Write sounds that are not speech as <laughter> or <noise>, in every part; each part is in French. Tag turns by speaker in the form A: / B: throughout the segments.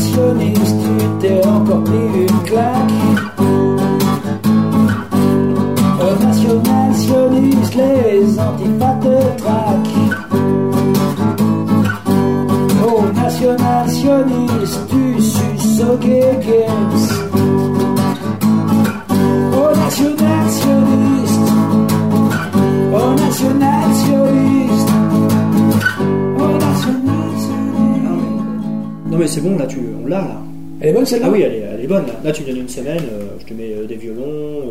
A: nationniste, tu
B: c'est bon, là, tu, on l'a là.
A: Elle est bonne celle-là
B: Ah oui, elle est, elle est bonne. Là, Là, tu me donnes une semaine, euh, je te mets euh, des violons,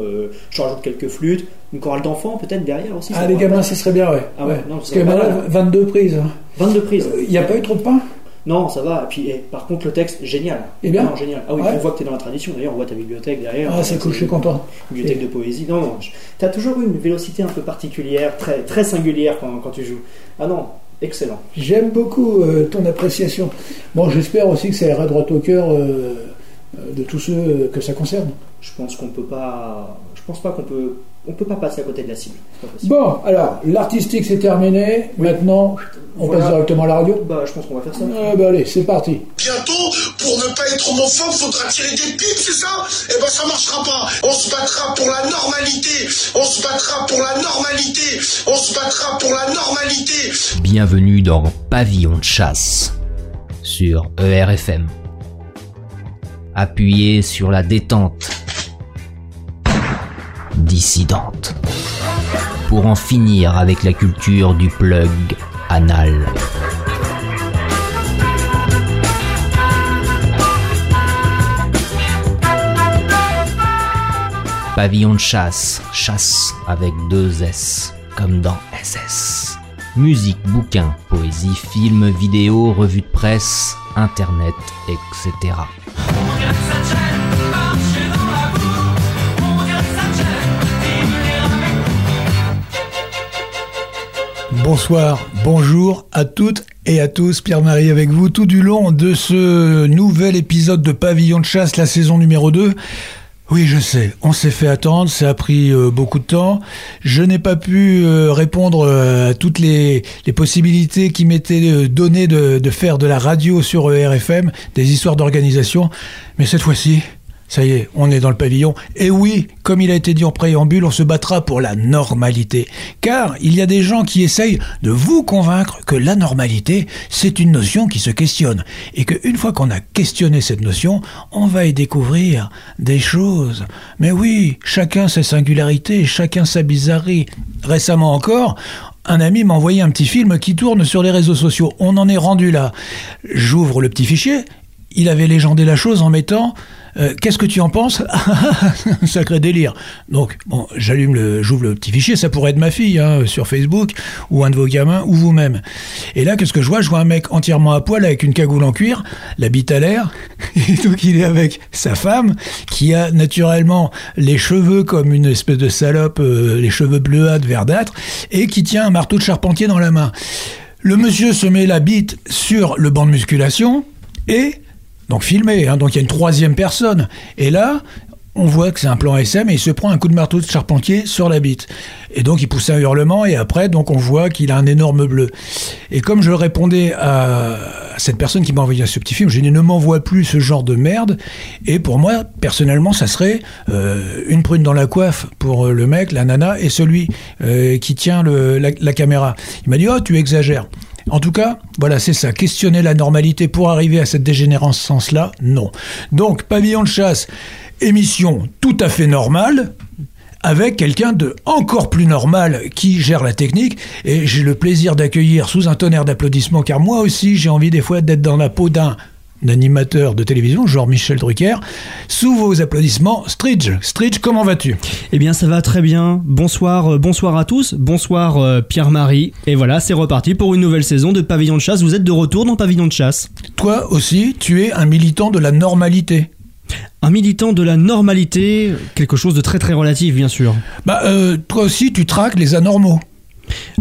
B: euh, je rajoute quelques flûtes, une chorale d'enfants peut-être derrière aussi.
A: Ah, les gamins, ce serait bien, ouais.
B: Ah ouais,
A: Ouais.
B: non,
A: Parce que maintenant,
B: mal.
A: 22 prises. hein.
B: 22 prises.
A: Il n'y a pas eu trop de pain?
B: Non, ça va. Et puis, eh, par contre, le texte, génial.
A: Eh bien
B: Non, génial. Ah oui,
A: Ouais.
B: on voit que tu es dans la tradition. D'ailleurs, on voit ta bibliothèque derrière.
A: Ah, c'est cool, je suis content.
B: Bibliothèque de poésie. Non, non. Tu as toujours eu une vélocité un peu particulière, très, très singulière quand, quand tu joues. Ah non, excellent.
A: J'aime beaucoup euh, ton appréciation. Bon, j'espère aussi que ça ira droit au cœur euh, euh, de tous ceux que ça concerne.
B: Je pense qu'on peut pas. Je pense pas qu'on peut. On peut pas passer à côté de la cible. C'est pas possible.
A: Bon, alors, l'artistique c'est terminé. Maintenant, on
B: Voilà.
A: passe directement à la radio.
B: Bah, je pense qu'on va faire ça.
A: Ah, bah, allez, c'est parti.
C: Bientôt, pour ne pas être homophobe, faudra tirer des pipes, c'est ça? Eh ben ça marchera pas. On se battra pour la normalité. On se battra pour la normalité. On se battra pour la normalité.
D: Bienvenue dans Pavillon de chasse sur ERFM. Appuyez sur la détente pour en finir avec la culture du plug anal. Pavillon de chasse, chasse avec deux S, comme dans SS. Musique, bouquins, poésie, films, vidéos, revues de presse, internet, etc.
E: Bonsoir, bonjour à toutes et à tous. Pierre-Marie avec vous tout du long de ce nouvel épisode de Pavillon de chasse, la saison numéro 2. Oui, je sais, on s'est fait attendre, ça a pris euh, beaucoup de temps. Je n'ai pas pu euh, répondre euh, à toutes les, possibilités qui m'étaient données de, de faire de la radio sur RFM, des histoires d'organisation. Mais cette fois-ci, ça y est, on est dans le pavillon. Et oui, comme il a été dit en préambule, on se battra pour la normalité. Car il y a des gens qui essayent de vous convaincre que la normalité, c'est une notion qui se questionne. Et qu'une fois qu'on a questionné cette notion, on va y découvrir des choses. Mais oui, chacun sa singularité, chacun sa bizarrerie. Récemment encore, un ami m'a envoyé un petit film qui tourne sur les réseaux sociaux. On en est rendu là. J'ouvre le petit fichier. Il avait légendé la chose en mettant euh, Qu'est-ce que tu en penses <laughs> Sacré délire. Donc, bon, j'allume le, j'ouvre le petit fichier, ça pourrait être ma fille hein, sur Facebook, ou un de vos gamins, ou vous-même. Et là, qu'est-ce que je vois? Je vois un mec entièrement à poil avec une cagoule en cuir, la bite à l'air, <laughs> et donc il est avec sa femme, qui a naturellement les cheveux comme une espèce de salope, euh, les cheveux bleuâtres, verdâtres, et qui tient un marteau de charpentier dans la main. Le monsieur se met la bite sur le banc de musculation, et donc filmé, hein, donc il y a une troisième personne. Et là, on voit que c'est un plan SM et il se prend un coup de marteau de charpentier sur la bite. Et donc il pousse un hurlement et après, donc on voit qu'il a un énorme bleu. Et comme je répondais à cette personne qui m'a envoyé ce petit film, j'ai dit ne m'envoie plus ce genre de merde. Et pour moi, personnellement, ça serait euh, une prune dans la coiffe pour euh, le mec, la nana, et celui euh, qui tient la, la caméra. Il m'a dit oh tu exagères. En tout cas, voilà, c'est ça. Questionner la normalité pour arriver à cette dégénérescence-là, non. Donc, pavillon de chasse, émission tout à fait normale, avec quelqu'un de encore plus normal qui gère la technique. Et j'ai le plaisir d'accueillir sous un tonnerre d'applaudissements, car moi aussi, j'ai envie des fois d'être dans la peau d'un animateur de télévision, genre Michel Drucker. Sous vos applaudissements, Stridge. Stridge, comment vas-tu?
F: Eh bien, ça va très bien. Bonsoir, euh, bonsoir à tous. Bonsoir euh, Pierre-Marie. Et voilà, c'est reparti pour une nouvelle saison de Pavillon de chasse. Vous êtes de retour dans Pavillon de chasse.
E: Toi aussi, tu es un militant de la normalité.
F: Un militant de la normalité, quelque chose de très très relatif, bien sûr.
E: Bah, euh, toi aussi, tu traques les anormaux.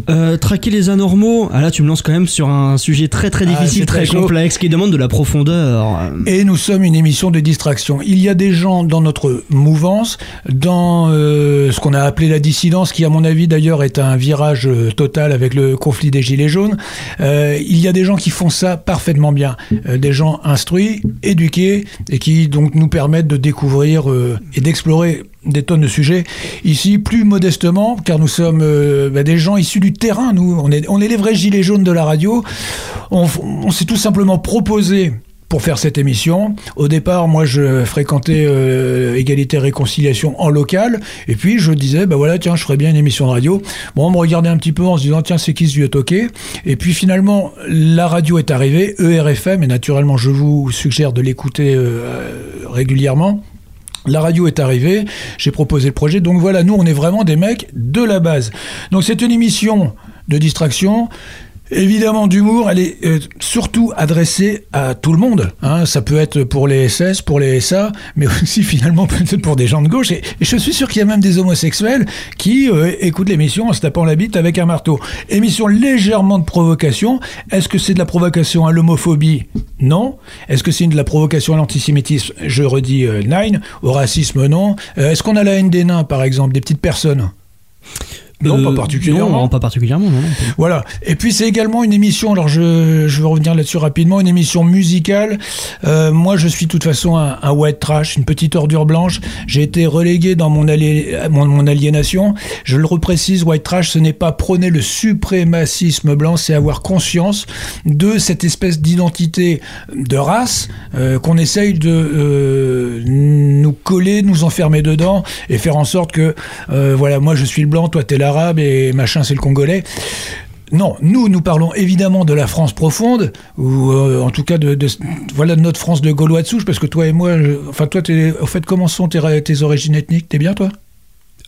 F: Euh, traquer les anormaux, ah là tu me lances quand même sur un sujet très très
E: Ah,
F: difficile, très, complexe, qui demande de la profondeur.
E: Et nous sommes une émission de distraction. Il y a des gens dans notre mouvance, dans euh, ce qu'on a appelé la dissidence, qui à mon avis d'ailleurs est un virage euh, total avec le conflit des Gilets jaunes. Euh, il y a des gens qui font ça parfaitement bien. Des gens instruits, éduqués, et qui donc nous permettent de découvrir et d'explorer des tonnes de sujets. Ici, plus modestement, car nous sommes euh, bah, des gens issus du terrain, nous, on est, les vrais gilets jaunes de la radio. On, s'est tout simplement proposé pour faire cette émission. Au départ, moi, je fréquentais euh, Égalité Réconciliation en local, et puis je disais, bah voilà, tiens, je ferais bien une émission de radio. Bon, on me regardait un petit peu en se disant, tiens, c'est qui ce vieux toqué? Et puis finalement, la radio est arrivée, ERFM, et naturellement, je vous suggère de l'écouter euh, régulièrement. La radio est arrivée, j'ai proposé le projet. Donc voilà, nous, on est vraiment des mecs de la base. Donc c'est une émission de distraction. Évidemment d'humour, elle est euh, surtout adressée à tout le monde. hein. Ça peut être pour les SS, pour les SA, mais aussi finalement peut-être pour des gens de gauche. Et, je suis sûr qu'il y a même des homosexuels qui euh, écoutent l'émission en se tapant la bite avec un marteau. Émission légèrement de provocation. Est-ce que c'est de la provocation à l'homophobie? Non. Est-ce que c'est de la provocation à l'antisémitisme? Je redis euh. Au racisme, non. Euh, Est-ce qu'on a la haine des nains, par exemple, des petites personnes? Non,
F: Euh,
E: pas particulièrement.
F: Non, pas particulièrement, non. non.
E: Voilà. Et puis c'est également une émission, alors je, je vais revenir là-dessus rapidement, une émission musicale. Euh, moi je suis de toute façon un, un white trash, une petite ordure blanche. J'ai été relégué dans mon, ali- mon, mon aliénation. Je le reprécise, white trash, ce n'est pas prôner le suprémacisme blanc, c'est avoir conscience de cette espèce d'identité de race euh, qu'on essaye de euh, nous coller, nous enfermer dedans et faire en sorte que, euh, voilà, moi je suis le blanc, toi t'es l'arabe et machin c'est le congolais. Non, nous, nous parlons évidemment de la France profonde, ou euh, en tout cas de, de- voilà de notre France de Gaulois de souche, parce que toi et moi, je- enfin toi, au fait, comment sont tes, origines ethniques? T'es bien toi?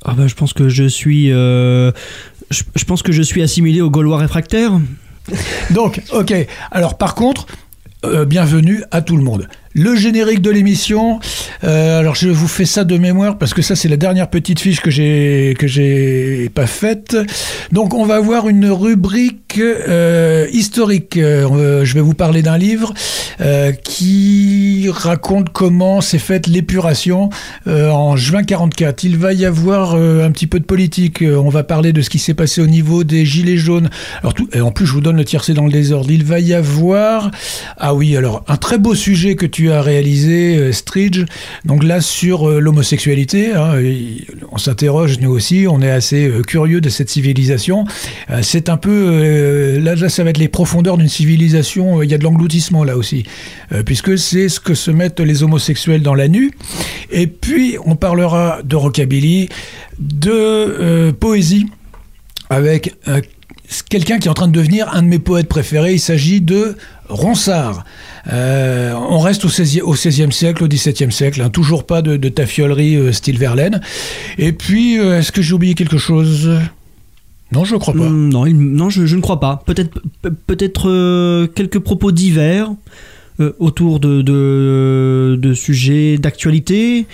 F: Ah bah je pense que je suis... euh, je, je pense que je suis assimilé aux Gaulois réfractaires.
E: Donc, ok. Alors, par contre, euh, bienvenue à tout le monde. Le générique de l'émission. euh, alors, je vous fais ça de mémoire parce que ça, c'est la dernière petite fiche que j'ai que j'ai pas faite. Donc, on va avoir une rubrique euh, historique. Euh, je vais vous parler d'un livre qui raconte comment s'est faite l'épuration en juin 44. Il va y avoir un petit peu de politique. On va parler de ce qui s'est passé au niveau des gilets jaunes. Alors tout, en plus, je vous donne le tiercé dans le désordre. Il va y avoir, ah oui, alors un très beau sujet que tu as réalisé, euh, Stridge. Donc là sur euh, l'homosexualité, hein, on s'interroge nous aussi. On est assez euh, curieux de cette civilisation. C'est un peu, là, ça va être les profondeurs d'une civilisation. Il y a de l'engloutissement là aussi, puisque c'est ce que se mettent les homosexuels dans la nu. Et puis on parlera de rockabilly, de poésie avec euh, quelqu'un qui est en train de devenir un de mes poètes préférés. Il s'agit de Ronsard. Euh, on reste au 16e, au 16e siècle, au 17e siècle, hein, toujours pas de, de tafiolerie euh, style Verlaine. Et puis, euh, est-ce que j'ai oublié quelque chose? Non, je crois pas.
F: Hmm, non, il- non je, je ne crois pas. Peut-être pe- peut-être euh, quelques propos divers euh, autour de, de, de sujets d'actualité.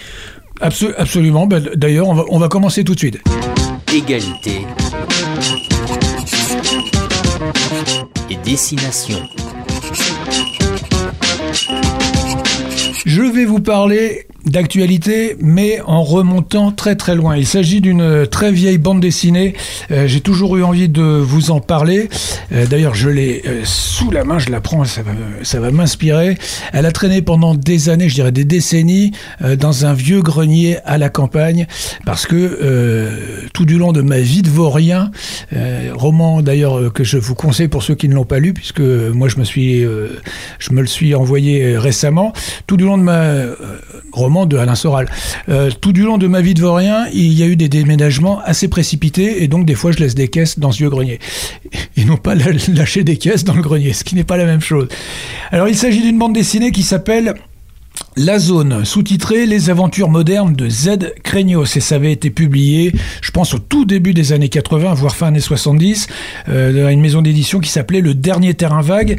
E: Abso- absolument. Ben, D'ailleurs, on va, on va commencer tout de suite.
D: Égalité et destination.
E: Je vais vous parler d'actualité, mais en remontant très très loin. Il s'agit d'une très vieille bande dessinée. Euh, J'ai toujours eu envie de vous en parler. Euh, D'ailleurs, je l'ai euh, sous la main, je la prends, ça va, m'inspirer. Elle a traîné pendant des années, je dirais des décennies, dans un vieux grenier à la campagne, parce que tout du long de ma vie de vaurien, roman d'ailleurs que je vous conseille pour ceux qui ne l'ont pas lu, puisque moi je me suis, je me le suis envoyé récemment. Tout du long de ma euh, de Alain Soral, euh, tout du long de ma vie de vaurien, il y a eu des déménagements assez précipités et donc des fois je laisse des caisses dans ce vieux grenier et non pas lâcher des caisses dans le grenier, ce qui n'est pas la même chose. Alors il s'agit d'une bande dessinée qui s'appelle la zone, sous-titré Les aventures modernes de Z Craignos, et ça avait été publié, je pense, au tout début des années 80, voire fin années 70, euh, dans une maison d'édition qui s'appelait Le Dernier Terrain Vague.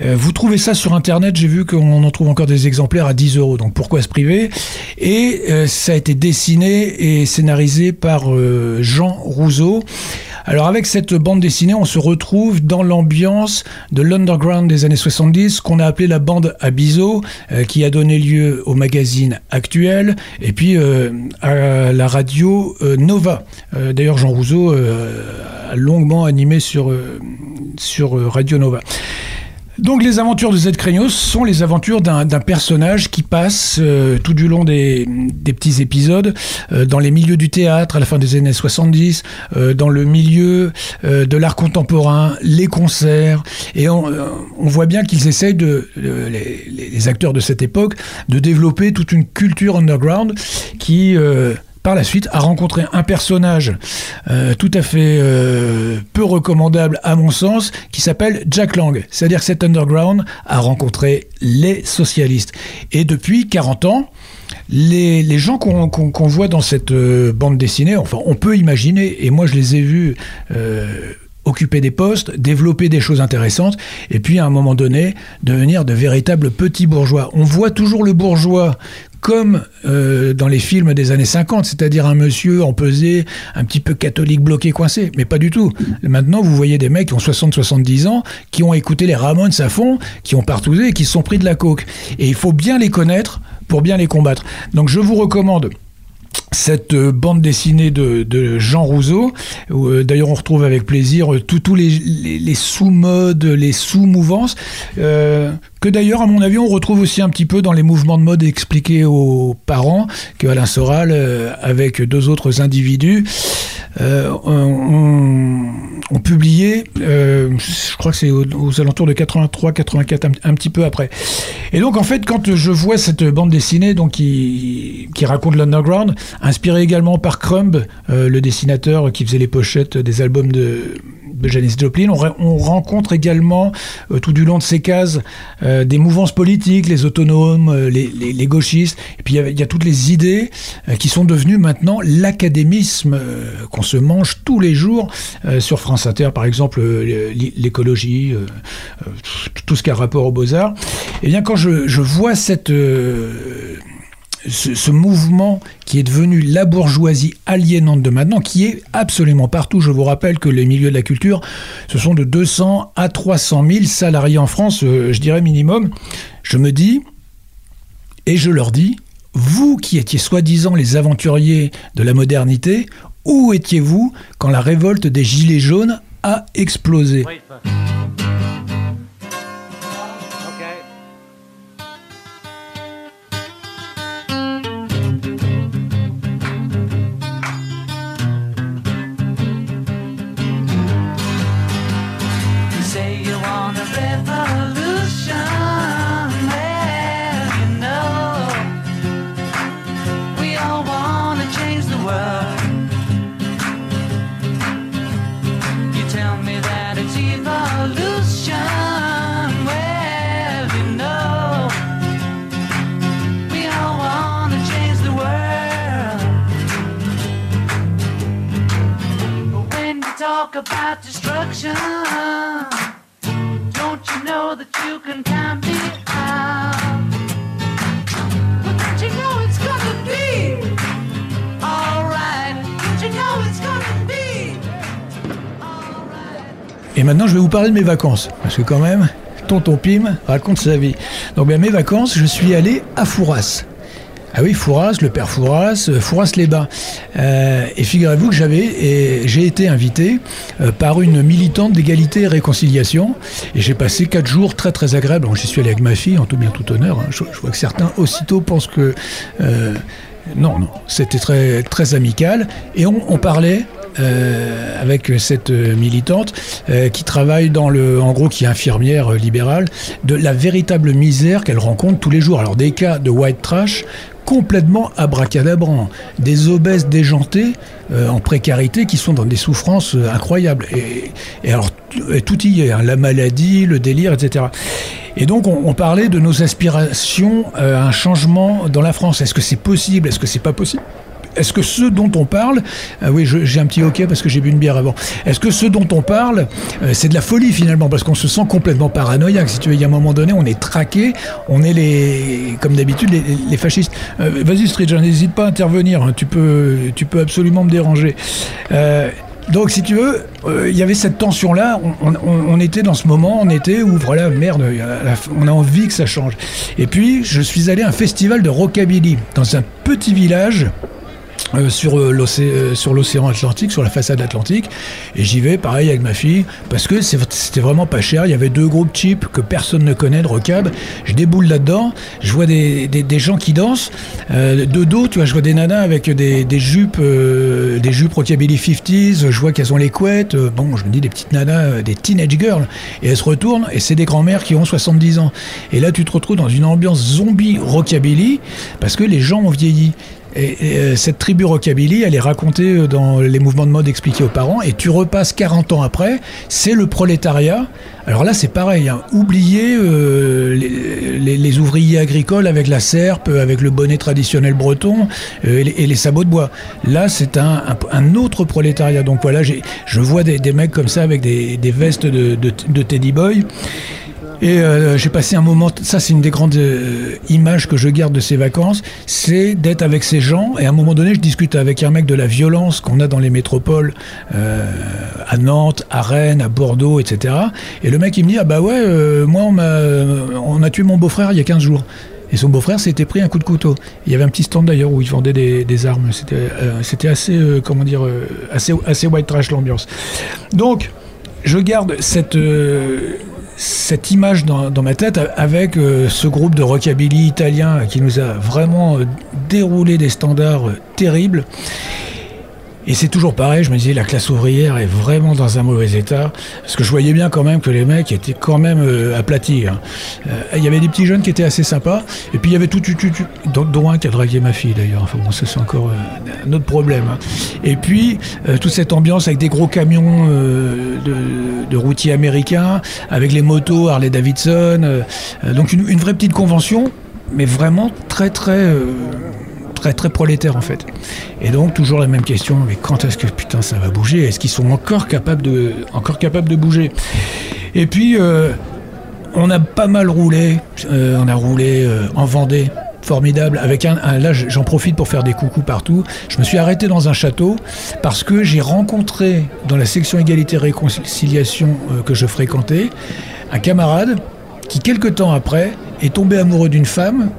E: Euh, vous trouvez ça sur Internet, j'ai vu qu'on en trouve encore des exemplaires à 10 euros, donc pourquoi se priver? Et euh, ça a été dessiné et scénarisé par euh, Jean Rousseau. Alors avec cette bande dessinée, on se retrouve dans l'ambiance de l'underground des années 70, qu'on a appelé la bande Abiso, euh, qui a donné lieu au magazine Actuel, et puis euh, à la radio euh, Nova. D'ailleurs, Jean Rousseau a longuement animé sur, sur Radio Nova. Donc les aventures de Zed Craignos sont les aventures d'un personnage qui passe euh, tout du long des, petits épisodes euh, dans les milieux du théâtre à la fin des années 70, euh, dans le milieu de l'art contemporain, les concerts, et on, voit bien qu'ils essayent de, les, les, acteurs de cette époque, de développer toute une culture underground qui par la suite, a rencontré un personnage euh, tout à fait euh, peu recommandable à mon sens, qui s'appelle Jack Lang. C'est-à-dire que cet underground a rencontré les socialistes. Et depuis 40 ans, les, les gens qu'on voit dans cette euh, bande dessinée, enfin, on peut imaginer, et moi je les ai vus occuper des postes, développer des choses intéressantes, et puis à un moment donné, devenir de véritables petits bourgeois. On voit toujours le bourgeois comme euh, dans les films des années 50, c'est-à-dire un monsieur empesé, un petit peu catholique bloqué, coincé. Mais pas du tout. Maintenant, vous voyez des mecs qui ont 60-70 ans, qui ont écouté les Ramones à fond, qui ont partousé et qui se sont pris de la coke. Et il faut bien les connaître pour bien les combattre. Donc je vous recommande cette euh, bande dessinée de, Jean Rousseau. Euh, d'ailleurs, on retrouve avec plaisir tous les, sous-modes, les sous-mouvances que d'ailleurs, à mon avis, on retrouve aussi un petit peu dans les mouvements de mode expliqués aux parents, que Alain Soral, euh, avec deux autres individus, euh, ont, publié, euh, je crois que c'est aux, alentours de 83, 84, un, petit peu après. Et donc, en fait, quand je vois cette bande dessinée donc, qui, qui raconte l'underground, inspirée également par Crumb, le dessinateur qui faisait les pochettes des albums de de Janis Joplin. On, rencontre également euh, tout du long de ces cases euh, des mouvances politiques, les autonomes, euh, les, gauchistes, et puis il y, a toutes les idées qui sont devenues maintenant l'académisme qu'on se mange tous les jours sur France Inter, par exemple l'écologie, tout ce qui a rapport aux beaux-arts. Et eh bien quand je vois cette ce, mouvement qui est devenu la bourgeoisie aliénante de maintenant, qui est absolument partout. Je vous rappelle que les milieux de la culture, ce sont de 200 à 300 000 salariés en France, euh, je dirais minimum. Je me dis, et je leur dis, vous qui étiez soi-disant les aventuriers de la modernité, où étiez-vous quand la révolte des Gilets jaunes a explosé? De mes vacances. Parce que quand même, tonton Pim raconte sa vie. Donc, bien, mes vacances, je suis allé à Fouras. Ah oui, Fouras, le père Fouras, euh, Fouras-les-Bains. Euh, et figurez-vous que j'avais, et j'ai été invité euh, par une militante d'égalité et réconciliation. Et j'ai passé quatre jours très très agréables. J'y suis allé avec ma fille, en tout bien tout honneur. Hein. Je, vois que certains aussitôt pensent que non, non, c'était très très amical. Et on parlait euh, avec cette militante euh, qui travaille dans le, en gros, qui est infirmière libérale, de la véritable misère qu'elle rencontre tous les jours. Alors des cas de white trash complètement abracadabrants, des obèses déjantés euh, en précarité qui sont dans des souffrances incroyables. Et, alors tout y est, hein, la maladie, le délire, etc. Et donc on, on parlait de nos aspirations à un changement dans la France. Est-ce que c'est possible? Est-ce que c'est pas possible? Est-ce que ce dont on parle, euh, oui, j'ai un petit hockey parce que j'ai bu une bière avant. Est-ce que ce dont on parle, euh, c'est de la folie finalement? Parce qu'on se sent complètement paranoïaque. Si tu veux, il y a un moment donné, on est traqué, on est les, comme d'habitude, les, fascistes. Euh, vas-y, Street, n'hésite pas à intervenir. Hein. tu peux, tu peux absolument me déranger. Donc, si tu veux, il y avait cette tension-là. On, on- était dans ce moment, on était où, voilà, merde, on a envie que ça change. Et puis, je suis allé à un festival de rockabilly dans un petit village. Euh, sur euh, euh, l'océan Atlantique, sur la façade atlantique, et j'y vais pareil avec ma fille parce que c'était vraiment pas cher. Il y avait deux groupes cheap que personne ne connaît de rockab. Je déboule là-dedans, je vois des, des, des gens qui dansent euh, de dos, tu vois, je vois des nanas avec des, des jupes, euh, des jupes rockabilly 50s. Je vois qu'elles ont les couettes. euh, bon, je me dis des petites nanas, euh, des teenage girls, et elles se retournent et c'est des grands-mères qui ont 70 ans. Et là, tu te retrouves dans une ambiance zombie rockabilly parce que les gens ont vieilli. Et, euh, cette tribu rockabilly, elle est racontée euh, dans les mouvements de mode expliqués aux parents, et tu repasses 40 ans après, c'est le prolétariat. Alors là, c'est pareil, hein. oubliez euh, les, les- les ouvriers agricoles avec la serpe, euh, avec le bonnet traditionnel breton euh, et, les, sabots de bois. Là, c'est un, un- autre prolétariat. Donc voilà, je vois des, des mecs comme ça avec des, des vestes de, de, de Teddy Boy. Et euh, j'ai passé un moment, ça c'est une des grandes euh, images que je garde de ces vacances, c'est d'être avec ces gens. Et à un moment donné, je discute avec un mec de la violence qu'on a dans les métropoles, euh, à Nantes, à Rennes, à Bordeaux, etc. Et le mec il me dit, ah bah ouais, moi on, a tué mon beau-frère il y a 15 jours. Et son beau-frère s'était pris un coup de couteau. Il y avait un petit stand d'ailleurs où il vendait des, armes. C'était, assez, comment dire, assez, assez white trash l'ambiance. Donc, je garde cette, cette image dans, ma tête avec euh, ce groupe de rockabilly italien qui nous a vraiment euh, déroulé des standards euh, terribles. Et c'est toujours pareil, je me disais, la classe ouvrière est vraiment dans un mauvais état. Parce que je voyais bien quand même que les mecs étaient quand même euh, aplatis. hein. Euh, Il y avait des petits jeunes qui étaient assez sympas. Et puis il y avait tout, tout, tout, tout- dont, un qui a dragué ma fille d'ailleurs. Enfin bon, ça c'est encore euh, un autre problème. hein. Et puis euh, toute cette ambiance avec des gros camions euh, de, de routiers américains, avec les motos Harley Davidson. donc une, une vraie petite convention, mais vraiment très très... très très prolétaire en fait. Et donc toujours la même question, mais quand est-ce que putain ça va bouger? Est-ce qu'ils sont encore capables de encore capables de bouger? Et puis euh, on a pas mal roulé, euh, on a roulé euh, en Vendée. Formidable. Avec un, là, j'en profite pour faire des coucous partout. Je me suis arrêté dans un château parce que j'ai rencontré dans la section égalité réconciliation que je fréquentais un camarade qui quelque temps après est tombé amoureux d'une femme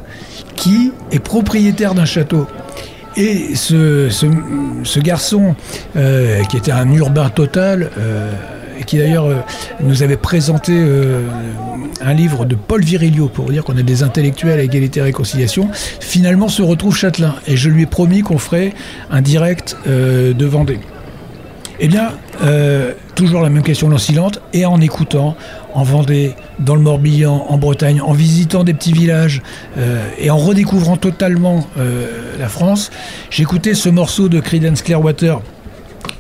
E: qui est propriétaire d'un château. Et ce, garçon, euh, qui était un urbain total, euh, et qui d'ailleurs euh, nous avait présenté euh, un livre de Paul Virilio pour dire qu'on a des intellectuels à égalité et réconciliation, finalement se retrouve Châtelain. Et je lui ai promis qu'on ferait un direct de Vendée. Eh bien, toujours la même question lancilante, et en écoutant, en Vendée, dans le Morbihan, en Bretagne, en visitant des petits villages, euh, et en redécouvrant totalement euh, la France, j'écoutais ce morceau de Creedence Clearwater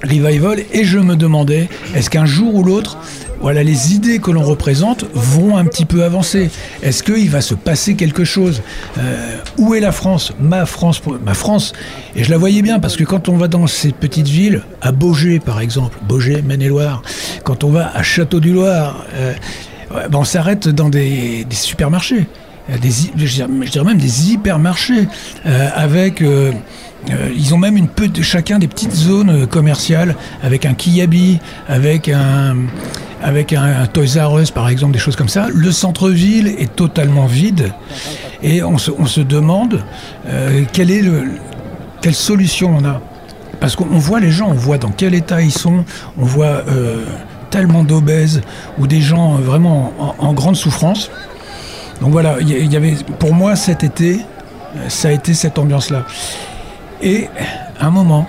E: Revival, et je me demandais, est-ce qu'un jour ou l'autre, voilà, les idées que l'on représente vont un petit peu avancer. Est-ce qu'il va se passer quelque chose? Euh, Où est la France? Ma France, ma France. Et je la voyais bien parce que quand on va dans ces petites villes, à Beaugé par exemple, Beaugé, Maine-et-Loire, quand on va à Château-du-Loir, euh, ben on s'arrête dans des, supermarchés. Euh, Des, je, dirais, même des hypermarchés avec ils ont même une peu de chacun des petites zones commerciales avec un Kiabi, avec un avec un, un Toys R Us par exemple, des choses comme ça. Le centre-ville est totalement vide et on se, demande euh, quelle solution on a parce qu'on on voit les gens, on voit dans quel état ils sont, on voit euh, tellement d'obèses ou des gens vraiment en, grande souffrance. Donc voilà, il y avait pour moi cet été, euh, ça a été cette ambiance-là. Et à un moment,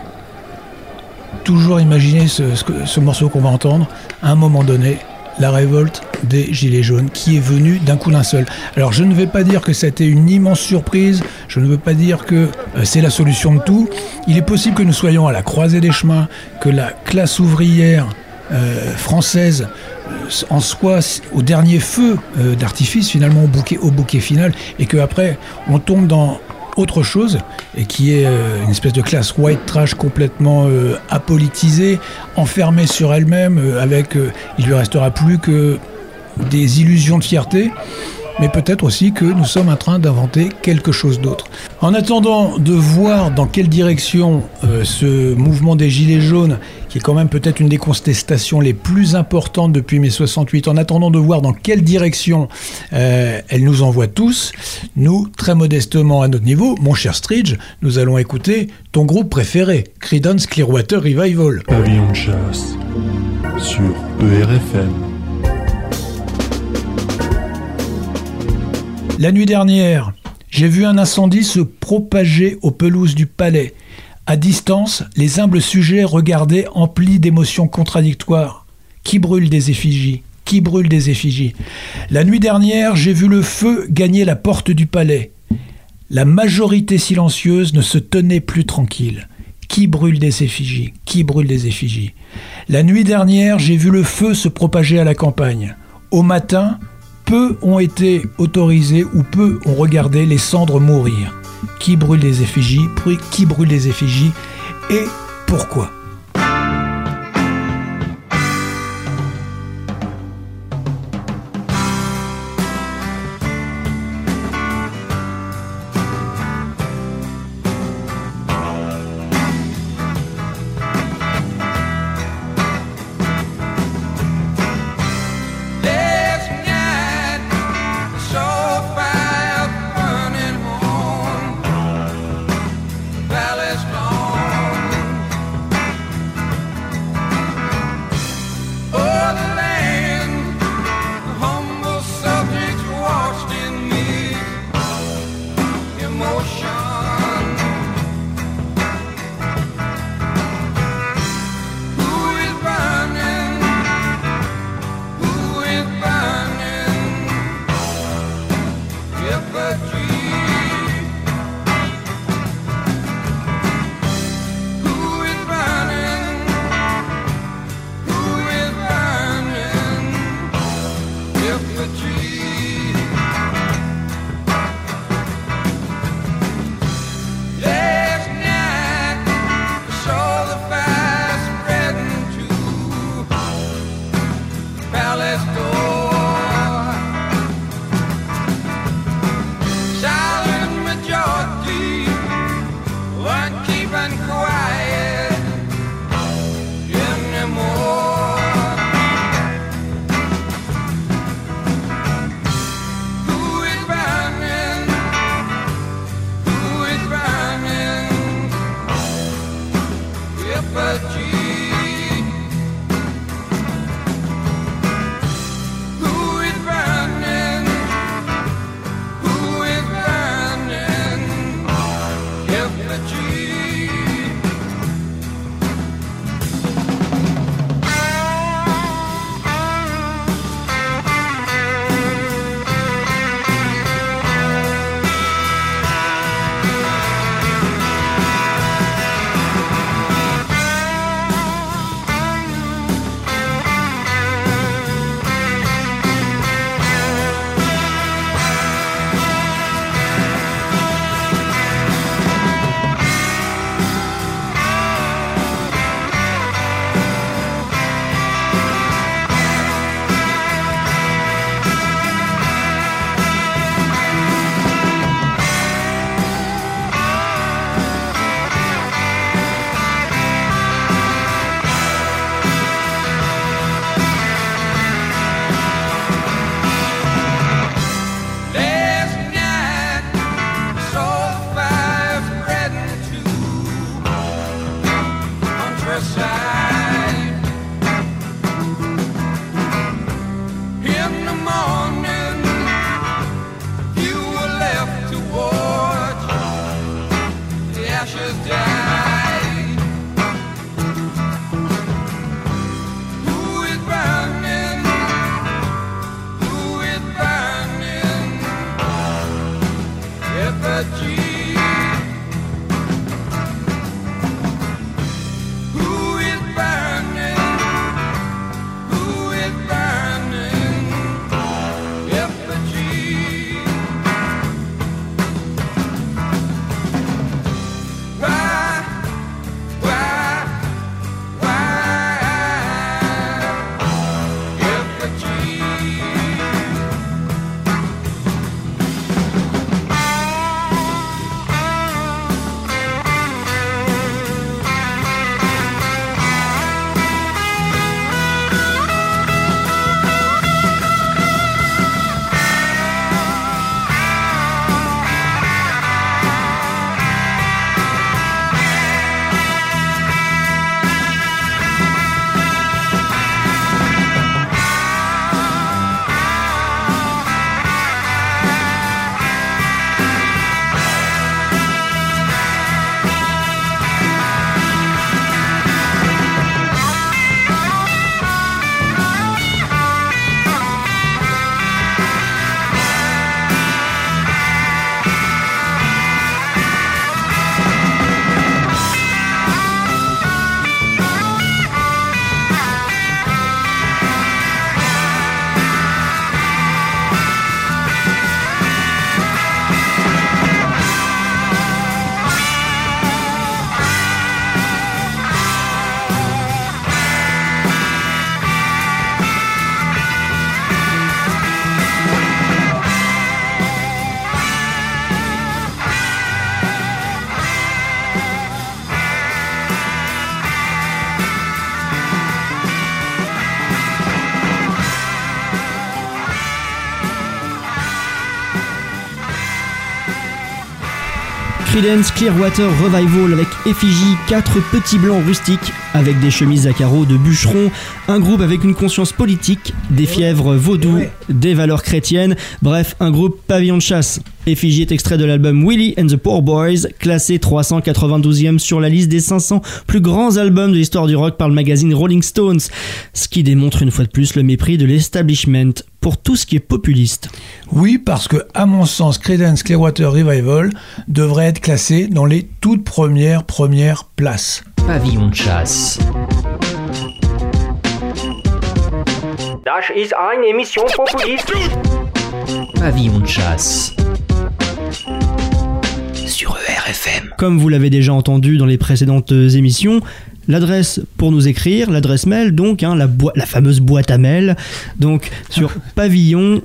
E: toujours imaginer ce, morceau qu'on va entendre, à un moment donné, la révolte des Gilets jaunes qui est venue d'un coup d'un seul. Alors je ne vais pas dire que c'était une immense surprise, je ne veux pas dire que euh, c'est la solution de tout. Il est possible que nous soyons à la croisée des chemins, que la classe ouvrière euh, française euh, en soit au dernier feu d'artifice finalement au bouquet, au bouquet final et que après on tombe dans autre chose et qui est euh, une espèce de classe white trash complètement euh, apolitisée, enfermée sur elle-même, euh, avec il lui restera plus que des illusions de fierté.
G: Mais peut-être aussi que nous sommes en train d'inventer quelque chose d'autre. En attendant de voir dans quelle direction euh, ce mouvement des Gilets jaunes, qui est quand même peut-être une des contestations les plus importantes depuis mai 68, en attendant de voir dans quelle direction euh, elle nous envoie tous, nous, très modestement à notre niveau, mon cher Stridge, nous allons écouter ton groupe préféré, Creedence Clearwater Revival.
H: Pavillon de chasse sur ERFM.
G: La nuit dernière, j'ai vu un incendie se propager aux pelouses du palais. À distance, les humbles sujets regardaient emplis d'émotions contradictoires. Qui brûle des effigies? Qui brûle des effigies? La nuit dernière, j'ai vu le feu gagner la porte du palais. La majorité silencieuse ne se tenait plus tranquille. Qui brûle des effigies? Qui brûle des effigies? La nuit dernière, j'ai vu le feu se propager à la campagne. Au matin, peu ont été autorisés ou peu ont regardé les cendres mourir. Qui brûle les effigies Qui brûle les effigies Et pourquoi?
F: Creedence Clearwater Revival avec effigie, quatre petits blancs rustiques avec des chemises à carreaux de bûcherons, un groupe avec une conscience politique, des fièvres vaudou, des valeurs chrétiennes, bref, un groupe pavillon de chasse. Effigie est extrait de l'album Willie and the Poor Boys, classé 392e sur la liste des 500 plus grands albums de l'histoire du rock par le magazine Rolling Stones, ce qui démontre une fois de plus le mépris de l'establishment pour tout ce qui est populiste.
E: Oui, parce que, à mon sens, Creedence Clearwater Revival devrait être classé dans les toutes premières premières places.
D: Pavillon de chasse.
I: Das ist eine Emission populiste.
D: Pavillon de chasse.
F: Comme vous l'avez déjà entendu dans les précédentes émissions, l'adresse pour nous écrire, l'adresse mail, donc hein, la, la fameuse boîte à mail, donc sur pavillon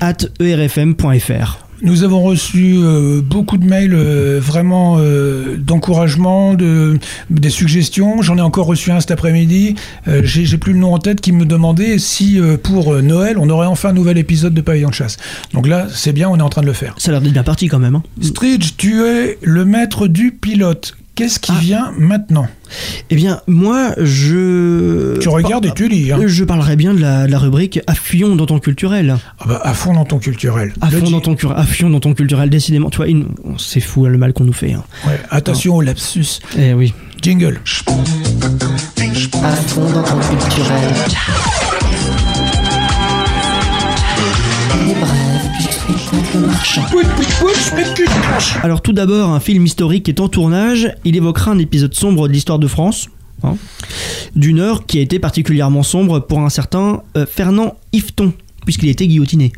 F: at erfm.fr.
E: Nous avons reçu euh, beaucoup de mails euh, vraiment euh, d'encouragement, de, des suggestions. J'en ai encore reçu un cet après-midi. J'ai plus le nom en tête qui me demandait si pour Noël on aurait enfin un nouvel épisode de Pavillon de chasse. Donc là, c'est bien, on est en train de le faire.
F: Ça a l'air d'être bien parti quand même. hein.
E: Stridge, tu es le maître du pilote. Qu'est-ce qui
F: Ah.
E: vient maintenant
F: Eh bien, moi, je.
E: Tu regardes et tu lis. hein.
F: Je parlerai bien de la, de la rubrique Affuyons dans ton culturel.
E: Ah bah, à fond dans ton culturel.
F: À fond dans ton, cur- affuyons dans ton culturel, décidément. Tu vois, il- c'est fou hein, le mal qu'on nous fait. hein.
E: Ouais, attention au lapsus.
F: Eh oui.
E: Jingle.
J: À fond dans ton culturel.
F: Alors tout d'abord, un film historique est en tournage. Il évoquera un épisode sombre de l'histoire de France. hein, D'une heure qui a été particulièrement sombre pour un certain euh, Fernand Yveton, puisqu'il a été guillotiné.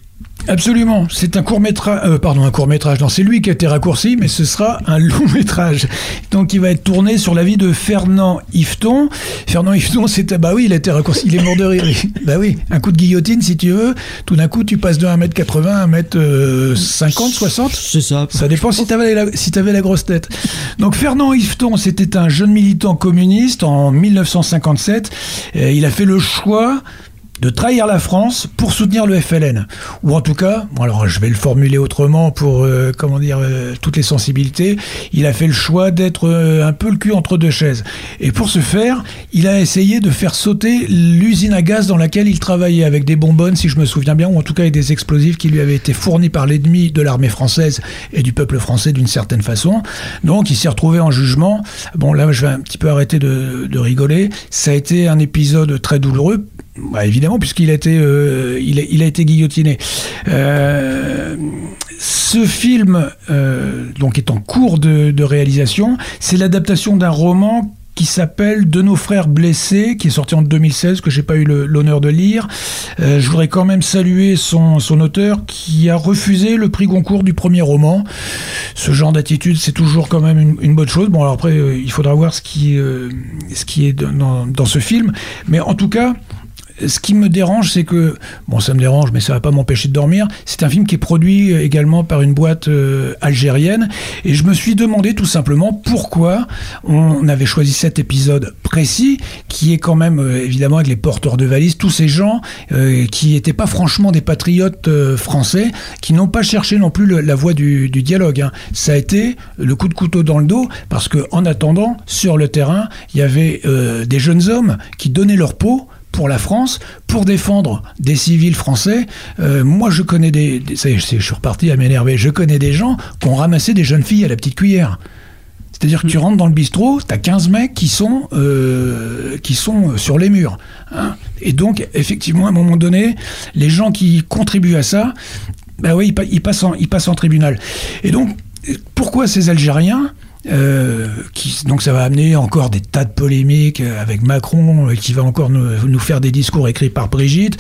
E: Absolument, c'est un court métrage, pardon, un court métrage. Non, c'est lui qui a été raccourci, mais ce sera un <laughs> long métrage. Donc, il va être tourné sur la vie de Fernand Yveton. Fernand Yveton, c'était, bah oui, il a été raccourci, il est mort de rire. <laughs> <laughs> bah oui, un coup de guillotine, si tu veux. Tout d'un coup, tu passes de 1m80 à 1m50, 60.
F: C'est ça.
E: Ça dépend si t'avais la, si t'avais la grosse tête. Donc Fernand Yveton, c'était un jeune militant communiste en 1957. Euh, il a fait le choix de trahir la France pour soutenir le FLN. Ou en tout cas, bon alors je vais le formuler autrement pour, euh, comment dire, euh, toutes les sensibilités, il a fait le choix d'être euh, un peu le cul entre deux chaises. Et pour ce faire, il a essayé de faire sauter l'usine à gaz dans laquelle il travaillait avec des bonbonnes, si je me souviens bien, ou en tout cas avec des explosifs qui lui avaient été fournis par l'ennemi de l'armée française et du peuple français d'une certaine façon. Donc il s'est retrouvé en jugement. Bon là, je vais un petit peu arrêter de, de rigoler. Ça a été un épisode très douloureux bah, évidemment, puisqu'il a été, euh, il, a, été guillotiné. Euh, ce film, euh, donc, est en cours de, réalisation. C'est l'adaptation d'un roman qui s'appelle De nos frères blessés, qui est sorti en 2016, que j'ai pas eu l'honneur de lire. Je voudrais quand même saluer son, auteur qui a refusé le prix Goncourt du premier roman. Ce genre d'attitude, c'est toujours quand même une, bonne chose. Bon, alors après, il faudra voir ce qui, est dans ce film. Mais en tout cas, ce qui me dérange, c'est que, bon, ça me dérange, mais ça va pas m'empêcher de dormir. C'est un film qui est produit euh, également par une boîte euh, algérienne. Et je me suis demandé tout simplement pourquoi on avait choisi cet épisode précis, qui est quand même, euh, évidemment, avec les porteurs de valises, tous ces gens qui n'étaient pas franchement des patriotes français, qui n'ont pas cherché non plus la voie du, dialogue. hein. Ça a été le coup de couteau dans le dos, parce que en attendant, sur le terrain, il y avait des jeunes hommes qui donnaient leur peau pour la France, pour défendre des civils français. Euh, moi, je connais des, des- ça y est, je suis reparti à m'énerver. Je connais des gens qui ont ramassé des jeunes filles à la petite cuillère. C'est-à-dire que tu rentres dans le bistrot, t'as 15 mecs qui sont, euh, qui sont sur les murs. hein. Et donc, effectivement, à un moment donné, les gens qui contribuent à ça, bah oui, ils, pa- ils passent en, ils passent en tribunal. Et donc, pourquoi ces Algériens euh, donc ça va amener encore des tas de polémiques euh, avec Macron euh, qui va encore nous, faire des discours écrits par Brigitte.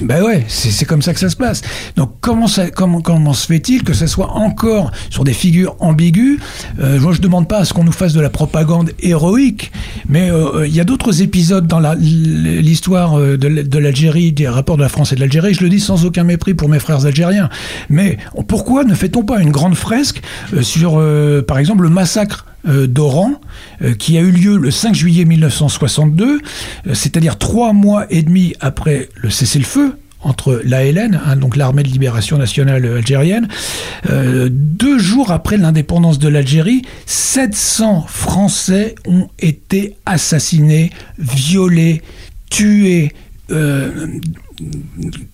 E: Ben ouais, c'est c'est comme ça que ça se passe. Donc comment ça, comment, comment se fait-il que ça soit encore sur des figures ambiguës? Euh, Moi je demande pas à ce qu'on nous fasse de la propagande héroïque, mais euh, il y a d'autres épisodes dans la- l'histoire euh, de l'Algérie, des rapports de la France et de l'Algérie. Je le dis sans aucun mépris pour mes frères algériens. Mais pourquoi ne fait-on pas une grande fresque euh, sur, euh, par exemple, le massacre euh, d'Oran, euh, qui a eu lieu le 5 juillet 1962, euh, c'est-à-dire trois mois et demi après le cessez-le-feu entre l'ALN, hein, donc l'armée de libération nationale algérienne. Deux jours après l'indépendance de l'Algérie, 700 Français ont été assassinés, violés, tués.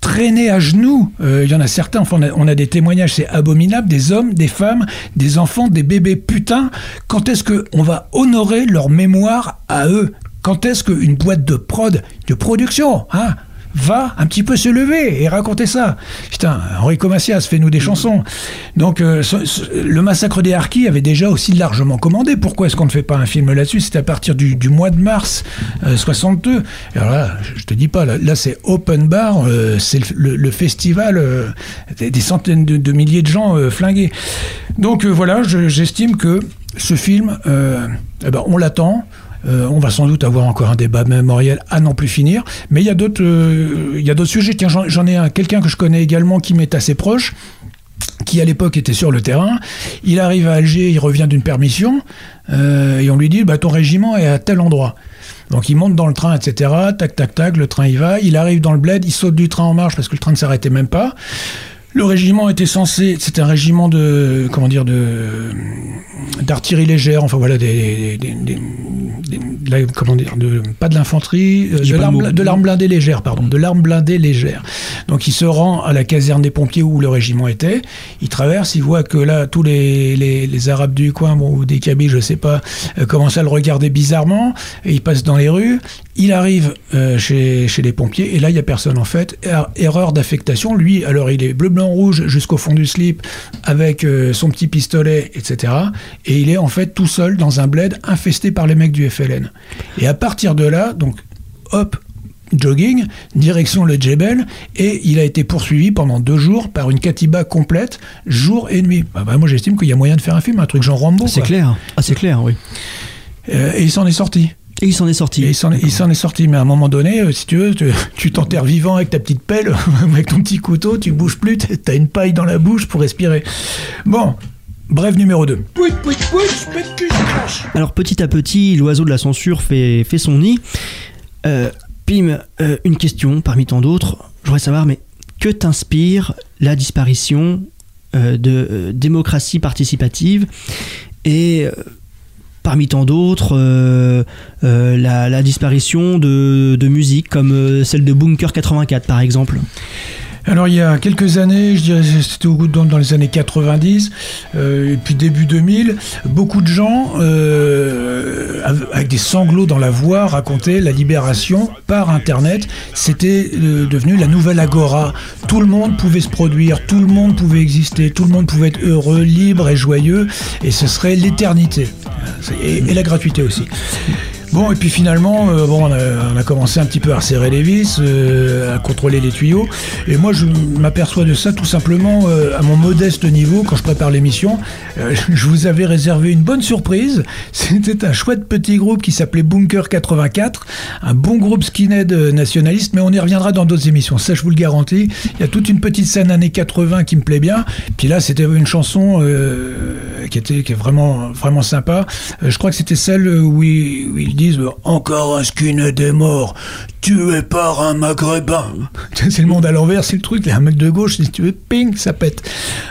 E: Traînés à genoux. Euh, Il y en a certains, enfin, on, a, on a des témoignages, c'est abominable, des hommes, des femmes, des enfants, des bébés. Putain, quand est-ce qu'on va honorer leur mémoire à eux? Quand est-ce qu'une boîte de prod, de production, hein, va un petit peu se lever et raconter ça. Putain, Enrico Macias, fais-nous des chansons. Donc, euh, ce- ce- le massacre des Harkis avait déjà aussi largement commandé. Pourquoi est-ce qu'on ne fait pas un film là-dessus? C'était à partir du, du mois de mars euh, 62. Alors là, je te dis pas, là, là, c'est open bar, euh, c'est le, le- le festival, euh, des, des centaines de, de milliers de gens euh, flingués. Donc euh, voilà, je- j'estime que ce film, euh, eh ben, on l'attend. Euh, on va sans doute avoir encore un débat mémoriel à n'en plus finir. Mais il y a d'autres, euh, il y a d'autres sujets. Tiens, j'en ai un, quelqu'un que je connais également qui m'est assez proche qui à l'époque était sur le terrain. Il arrive à Alger, il revient d'une permission, euh, et on lui dit bah, ton régiment est à tel endroit. Donc il monte dans le train, etc. Tac, tac, tac, le train y va. Il arrive dans le bled, il saute du train en marche parce que le train ne s'arrêtait même pas. Le régiment était censé, c'était un régiment de, comment dire, de d'artillerie légère, enfin voilà, des, des- des- des- de la- comment dire, de, pas de l'infanterie, euh, de l'arme blindée légère, pardon, de l'arme blindée légère. Donc il se rend à la caserne des pompiers où le régiment était. Il traverse, il voit que là tous les, les, les Arabes du coin, bon, ou des Kabyles, je sais pas, euh, commencent à le regarder bizarrement. Et il passe dans les rues. Il arrive euh, chez, chez les pompiers et là il y a personne en fait. Er- erreur d'affectation. Lui, alors il est bleu, blanc, rouge jusqu'au fond du slip avec euh, son petit pistolet, etc. Et il est en fait tout seul dans un bled infesté par les mecs du FLN. Et à partir de là, donc hop, jogging, direction le Djebel, et il a été poursuivi pendant deux jours par une katiba complète, jour et nuit. Bah, bah, moi j'estime qu'il y a moyen de faire un film, un truc genre Rambo.
F: C'est clair. Ah, c'est clair, oui.
E: Euh, et il s'en est sorti.
F: Et il s'en est sorti.
E: Et il s'en est, sorti, mais à un moment donné, euh, si tu veux, tu t'enterres vivant avec ta petite pelle, <laughs> avec ton petit couteau, tu bouges plus, t'as une paille dans la bouche pour respirer. Bon, bref numéro 2.
A: Pouit, pouit, pouit, je pète cul, je crache.
F: Alors petit à petit, l'oiseau de la censure fait, fait son nid. Euh, Pim, euh, une question parmi tant d'autres. Je voudrais savoir, mais que t'inspire la disparition euh, de euh, démocratie participative et euh, parmi tant d'autres, euh, euh, la, disparition de, de musique comme euh, celle de Bunker 84 par exemple
E: Alors il y a quelques années, je dirais c'était au goût dans, dans les années 90, euh, et puis début 2000, beaucoup de gens euh, av- avec des sanglots dans la voix racontaient la libération par Internet. C'était euh, devenu la nouvelle agora. Tout le monde pouvait se produire, tout le monde pouvait exister, tout le monde pouvait être heureux, libre et joyeux, et ce serait l'éternité. Et la gratuité aussi. Bon, et puis finalement, euh, bon, on a, on a commencé un petit peu à resserrer les vis, euh, à contrôler les tuyaux. Et moi, je m'aperçois de ça tout simplement euh, à mon modeste niveau quand je prépare l'émission. Euh, <laughs> je vous avais réservé une bonne surprise. C'était un chouette petit groupe qui s'appelait Bunker 84, un bon groupe skinhead euh, nationaliste, mais on y reviendra dans d'autres émissions. Ça, je vous le garantis. Il y a toute une petite scène années 80 qui me plaît bien. Puis là, c'était une chanson qui était qui est vraiment vraiment sympa. Je crois que c'était celle où ils, où ils disent encore un skinhead est mort, tué par un maghrébin. <laughs> c'est le monde à l'envers, c'est le truc. Il y a un mec de gauche, si tu veux, ping, ça pète.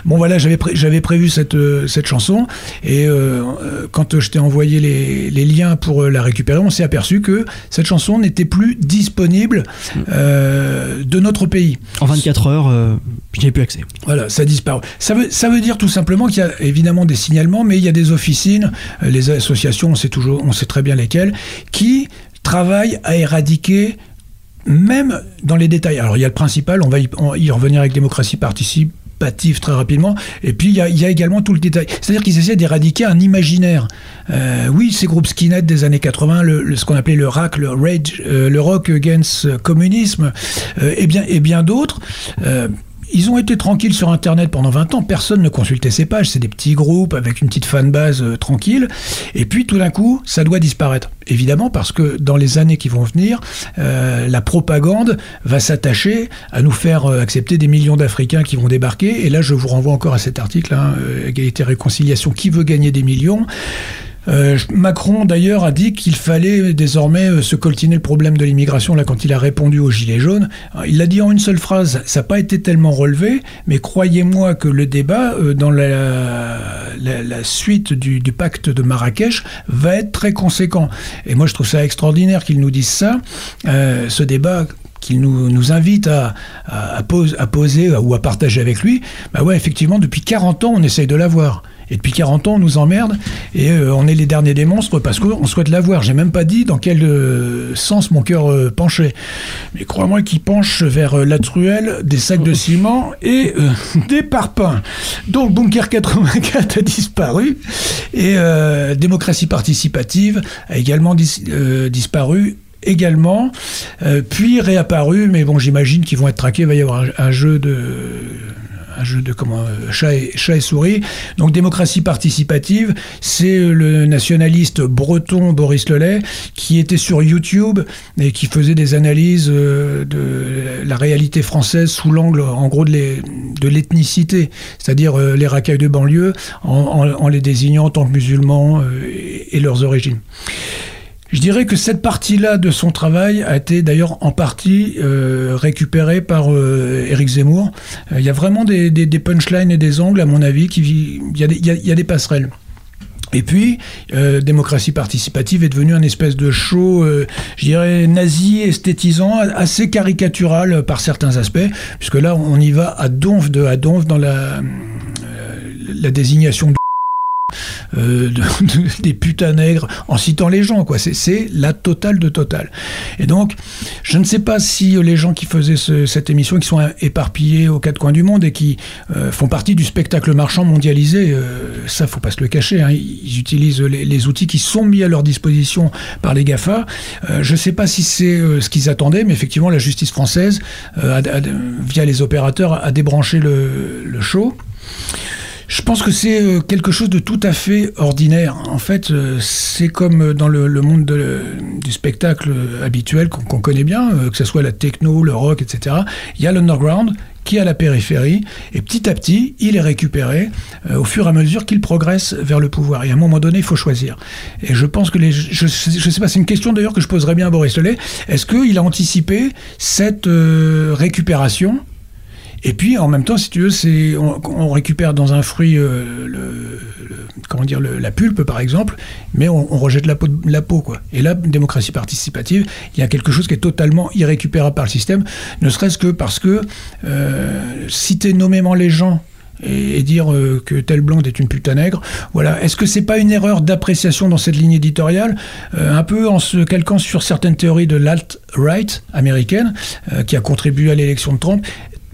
E: Bon voilà, j'avais pré- j'avais prévu cette euh, cette chanson et euh, euh, quand je t'ai envoyé les, les liens pour la récupérer, on s'est aperçu que cette chanson n'était plus disponible euh, de notre pays.
F: En 24 heures, je n'ai plus accès.
E: Voilà, ça disparaît. Ça veut, ça veut dire tout simplement qu'il y a évidemment des signalements, mais il y a des officines, les associations, on sait toujours, on sait très bien lesquelles, qui travaillent à éradiquer même dans les détails. Alors il y a le principal, on va y, revenir avec démocratie participative très rapidement, et puis il y a, également tout le détail. C'est-à-dire qu'ils essaient d'éradiquer un imaginaire. Euh, oui, ces groupes skinhead des années 80, le, ce qu'on appelait le RAC, le Rage, euh, le Rock Against Communisme, euh, et bien, et bien d'autres. Ils ont été tranquilles sur Internet pendant 20 ans, personne ne consultait ces pages, c'est des petits groupes avec une petite fanbase euh, tranquille, et puis tout d'un coup, ça doit disparaître. Évidemment, parce que dans les années qui vont venir, euh, la propagande va s'attacher à nous faire euh, accepter des millions d'Africains qui vont débarquer, et là je vous renvoie encore à cet article, hein, euh, Égalité Réconciliation, qui veut gagner des millions? Euh, Macron, d'ailleurs, a dit qu'il fallait désormais euh, se coltiner le problème de l'immigration, là, quand il a répondu aux Gilets jaunes. Alors, Il l'a dit en une seule phrase, ça n'a pas été tellement relevé, mais croyez-moi que le débat, euh, dans la, suite du, pacte de Marrakech, va être très conséquent. Et moi, je trouve ça extraordinaire qu'il nous dise ça. Euh, ce débat qu'il nous, invite à, à poser ou à partager avec lui, bah ouais, effectivement, depuis 40 ans, on essaye de l'avoir. Et depuis 40 ans, on nous emmerde et euh, on est les derniers des monstres parce qu'on souhaite l'avoir. J'ai même pas dit dans quel euh, sens mon cœur euh, penchait. Mais crois-moi qu'il penche vers la truelle, des sacs de ciment et <laughs> des parpaings. Donc Bunker 84 a disparu et démocratie participative a également dis- disparu également, puis réapparu, mais bon, j'imagine qu'ils vont être traqués, il va y avoir un jeu de un jeu de comment euh, chat et, souris. Donc démocratie participative, c'est euh, le nationaliste breton Boris Lelay qui était sur YouTube et qui faisait des analyses euh, de la réalité française sous l'angle en gros de l'ethnicité, c'est-à-dire les racailles de banlieue en, en- les désignant en tant que musulmans et leurs origines. Je dirais que cette partie-là de son travail a été d'ailleurs en partie euh, récupérée par euh, Éric Zemmour. Euh, Il y a vraiment des, punchlines et des angles, à mon avis, qui il y, a des- passerelles. Et puis, euh, démocratie participative est devenue un espèce de show, je dirais, nazi, esthétisant, assez caricatural par certains aspects, puisque là, on y va à donf de à donf dans la, la désignation euh, de- de- des putains nègres en citant les gens quoi. C'est la totale de totale et donc je ne sais pas si les gens qui faisaient ce- cette émission qui sont éparpillés aux quatre coins du monde et qui euh, font partie du spectacle marchand mondialisé euh, ça faut pas se le cacher hein, ils utilisent les, outils qui sont mis à leur disposition par les GAFA. Euh, je ne sais pas si c'est euh, ce qu'ils attendaient mais effectivement la justice française euh, via les opérateurs a débranché le, le show je pense que c'est euh, quelque chose de tout à fait ordinaire. En fait, euh, c'est comme euh, dans le, monde de- du spectacle habituel qu'on connaît bien, que ce soit la techno, le rock, etc. Il y a l'underground qui est à la périphérie, et petit à petit, il est récupéré au fur et à mesure qu'il progresse vers le pouvoir. Et à un moment donné, il faut choisir. Et je pense que les... Je sais pas, c'est une question d'ailleurs que je poserais bien à Boris Lelay. Est-ce qu'il a anticipé cette récupération et puis, en même temps, si tu veux, c'est on, récupère dans un fruit euh, le, comment dire la pulpe, par exemple, mais on, rejette la peau, la peau, quoi. Et là, démocratie participative, il y a quelque chose qui est totalement irrécupérable par le système, ne serait-ce que parce que euh, citer nommément les gens et, dire euh, que telle blonde est une putain nègre. Voilà. Est-ce que c'est pas une erreur d'appréciation dans cette ligne éditoriale, un peu en se calquant sur certaines théories de l'alt-right américaine, qui a contribué à l'élection de Trump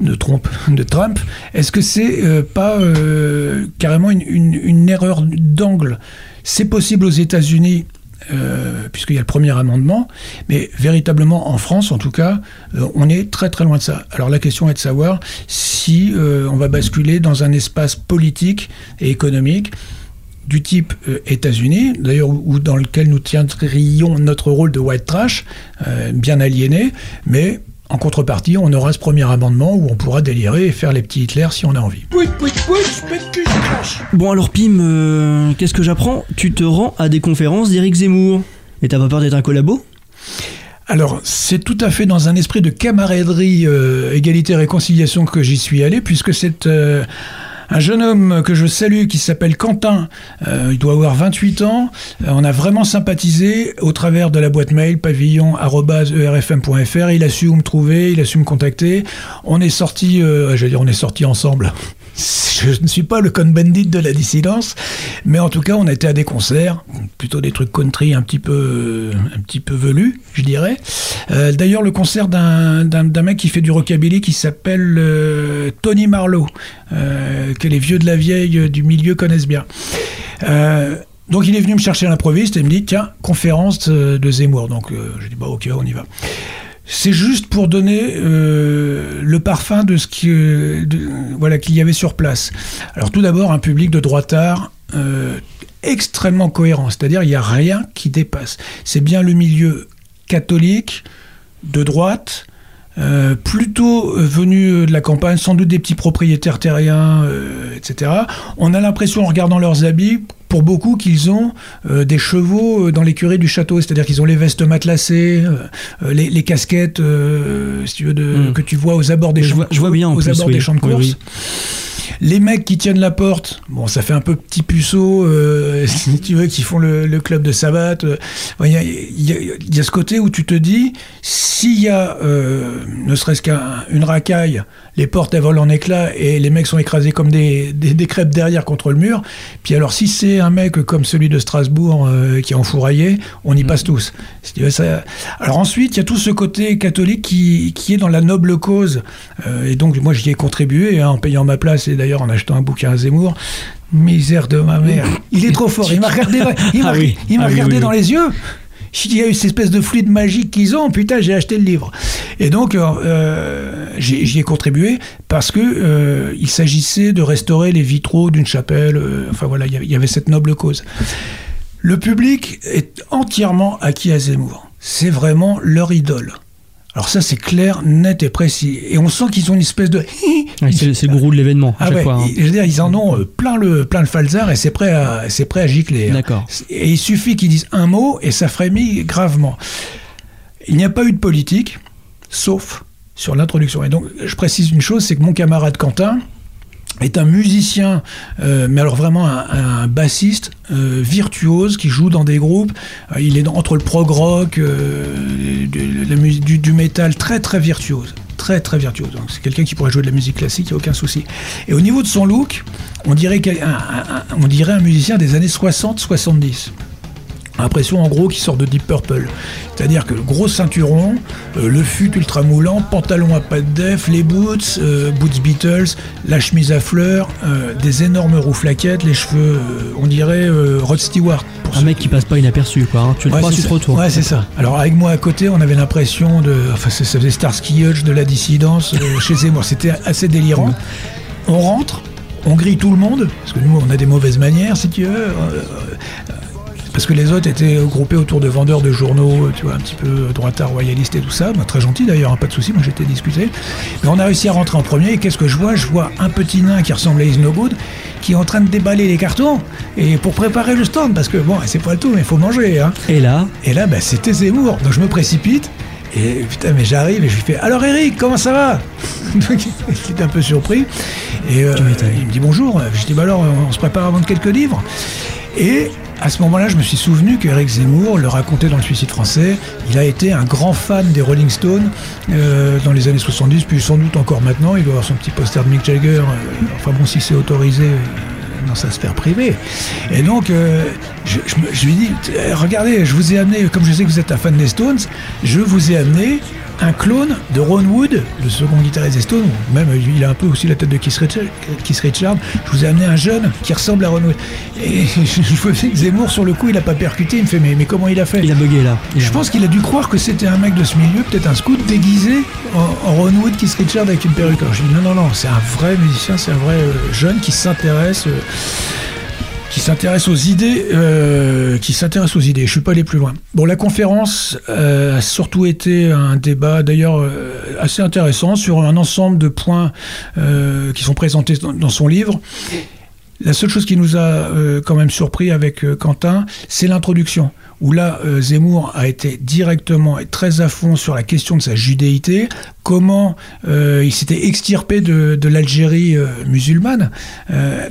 E: de Trump, est-ce que c'est euh, pas euh, carrément une, erreur d'angle? C'est possible aux États-Unis. euh, puisqu'il y a le premier amendement, mais véritablement en France, en tout cas, on est très très loin de ça. Alors la question est de savoir si on va basculer dans un espace politique et économique du type États-Unis, d'ailleurs où dans lequel nous tiendrions notre rôle de white trash, bien aliéné, mais en contrepartie, on aura ce premier amendement où on pourra délirer et faire les petits Hitler si on a envie.
F: Bon alors Pim, euh, qu'est-ce que j'apprends? Tu te rends à des conférences d'Éric Zemmour. Et t'as pas peur d'être un collabo?
E: Alors, c'est tout à fait dans un esprit de camaraderie, euh, égalité, réconciliation que j'y suis allé, puisque c'est euh, un jeune homme que je salue qui s'appelle Quentin. Euh, il doit avoir 28 ans. Euh, on a vraiment sympathisé au travers de la boîte mail pavillon@erfm.fr. Il a su où me trouver, il a su me contacter. On est sorti, euh, on est sorti ensemble. Je ne suis pas le con bandit de la dissidence, mais en tout cas, on était à des concerts, plutôt des trucs country un petit peu, un petit peu velus, je dirais. Euh, D'ailleurs, le concert d'un mec qui fait du rockabilly qui s'appelle euh, Tony Marlowe, euh, que les vieux de la vieille du milieu connaissent bien. Donc il est venu me chercher à l'improviste et me dit tiens conférence de, Zemmour donc j'ai dit bah ok on y va c'est juste pour donner euh, le parfum de ce qui, euh, voilà, qu'il y avait sur place. Alors tout d'abord, un public de droitard euh, extrêmement cohérent, c'est-à-dire il n'y a rien qui dépasse. C'est bien le milieu catholique, de droite, euh, plutôt venu euh, de la campagne, sans doute des petits propriétaires terriens, etc. On a l'impression, en regardant leurs habits, pour beaucoup qu'ils ont euh, des chevaux euh, dans l'écurie du château, c'est-à-dire qu'ils ont les vestes matelassées, euh, les, les casquettes, si tu veux, de,
F: Mm.
E: que tu vois aux abords des
F: Je
E: champs,
F: vois- je vois bien, en
E: aux
F: plus,
E: abords
F: oui.
E: des champs de course.
F: oui.
E: Les mecs qui tiennent la porte, bon, ça fait un peu petit puceau, <laughs> si tu veux, qui font le, le club de euh, Il y, a, y y ce côté où tu te dis, s'il y a ne serait-ce qu'une racaille, les portes elles volent en éclats et les mecs sont écrasés comme des, des, des crêpes derrière contre le mur. Puis alors, si c'est un mec comme celui de Strasbourg euh, qui est enfouraillé, on y passe tous. Ça- Alors ensuite, il y a tout ce côté catholique qui, qui est dans la noble cause. Euh, et donc, moi, j'y ai contribué hein, en payant ma place et d'ailleurs en achetant un bouquin à Zemmour. Misère de ma mère. Il est trop fort. Il m'a regardé, il m'a,
F: Ah oui.
E: il m'a
F: Ah oui,
E: regardé
F: oui,
E: dans les yeux. Il y a eu cette espèce de fluide magique qu'ils ont. Putain, j'ai acheté le livre. Et donc, euh, j'ai- j'y ai contribué parce que euh, il s'agissait de restaurer les vitraux d'une chapelle. euh, enfin voilà, il y avait- il y avait cette noble cause. Le public est entièrement acquis à Zemmour. C'est vraiment leur idole. Alors ça, c'est clair, net et précis. Et on sent qu'ils ont une espèce de...
F: C'est le gourou de l'événement, à
E: Ah
F: chaque
E: ouais,
F: fois. hein.
E: ils- je veux dire, ils en ont euh, plein le, plein le falzar et c'est prêt à, prêt à gicler. hein.
F: D'accord.
E: Et il suffit qu'ils disent un mot et ça frémit gravement. Il n'y a pas eu de politique, sauf sur l'introduction. Et donc, je précise une chose, c'est que mon camarade Quentin est un musicien, euh, mais alors vraiment un, bassiste euh, virtuose qui joue dans des groupes. Euh, il est entre le prog rock, du, métal, très très virtuose. Très très virtuose. Donc c'est quelqu'un qui pourrait jouer de la musique classique, il n'y a aucun souci. Et au niveau de son look, on dirait un musicien des années 60-70. Impression en gros qui sort de Deep Purple. C'est-à-dire que gros ceinturon, euh, le fut ultra moulant, pantalon à pattes def, les boots, euh, boots Beatles, la chemise à fleurs, euh, des énormes rouflaquettes, les cheveux, on dirait Rod Stewart. pour
F: Un mec qui passe pas inaperçu, quoi. hein. Tu le
E: Ouais,
F: crois, tu te retournes.
E: Ouais, c'est ça. Alors avec moi à côté, on avait l'impression de, enfin ça faisait Starsky Hutch de la dissidence <laughs> chez Zemmour. C'était assez délirant. On rentre, on grille tout le monde parce que nous on a des mauvaises manières si tu veux. Parce que les autres étaient groupés autour de vendeurs de journaux, tu vois, un petit peu droitard, royaliste et tout ça. Bah, très gentil d'ailleurs, hein, pas de souci, moi j'étais discuté. Mais on a réussi à rentrer en premier, et qu'est-ce que je vois? Je vois un petit nain qui ressemble à Is No Good, qui est en train de déballer les cartons, et pour préparer le stand, parce que bon, c'est pas le tout, mais il faut manger, hein.
F: Et là,
E: Et là, bah, c'était Zemmour. Donc je me précipite. Et putain, mais j'arrive et je lui fais Alors Eric, comment ça va? <laughs> Donc, Il était un peu surpris. Et euh, il me dit bonjour. Je dis bah alors, on se prépare à vendre quelques livres. Et à ce moment-là, je me suis souvenu qu'Eric Zemmour le racontait dans le Suicide français. Il a été un grand fan des Rolling Stones euh, dans les années 70, puis sans doute encore maintenant. Il doit avoir son petit poster de Mick Jagger. euh, enfin bon, si c'est autorisé. euh, dans sa sphère privée. Et donc, euh, je, je je lui dis, Eh, regardez, je vous ai amené, comme je sais que vous êtes un fan des Stones, je vous ai amené un clone de Ron Wood, le second guitariste des Stones, même il a un peu aussi la tête de Keith Richard, Keith Richard. je vous ai amené un jeune qui ressemble à Ron Wood. Et <laughs> je vois que Zemmour, sur le coup, il a pas percuté, il me fait, mais, mais comment il a fait?
F: Il a bugué là. Il
E: je pense qu'il a dû croire que c'était un mec de ce milieu, peut-être un scout déguisé en, en Ron Wood, Keith Richard avec une perruque. Alors je dis non, non, non, c'est un vrai musicien, c'est un vrai euh, jeune qui s'intéresse. euh, qui s'intéresse aux idées, euh, qui s'intéresse aux idées. Je suis pas allé plus loin. Bon, la conférence euh, a surtout été un débat, d'ailleurs euh, assez intéressant, sur un ensemble de points euh, qui sont présentés dans, son livre. La seule chose qui nous a quand même surpris avec Quentin, c'est l'introduction, où là, euh, Zemmour a été directement et très à fond sur la question de sa judéité, comment euh, il s'était extirpé de, l'Algérie euh, musulmane.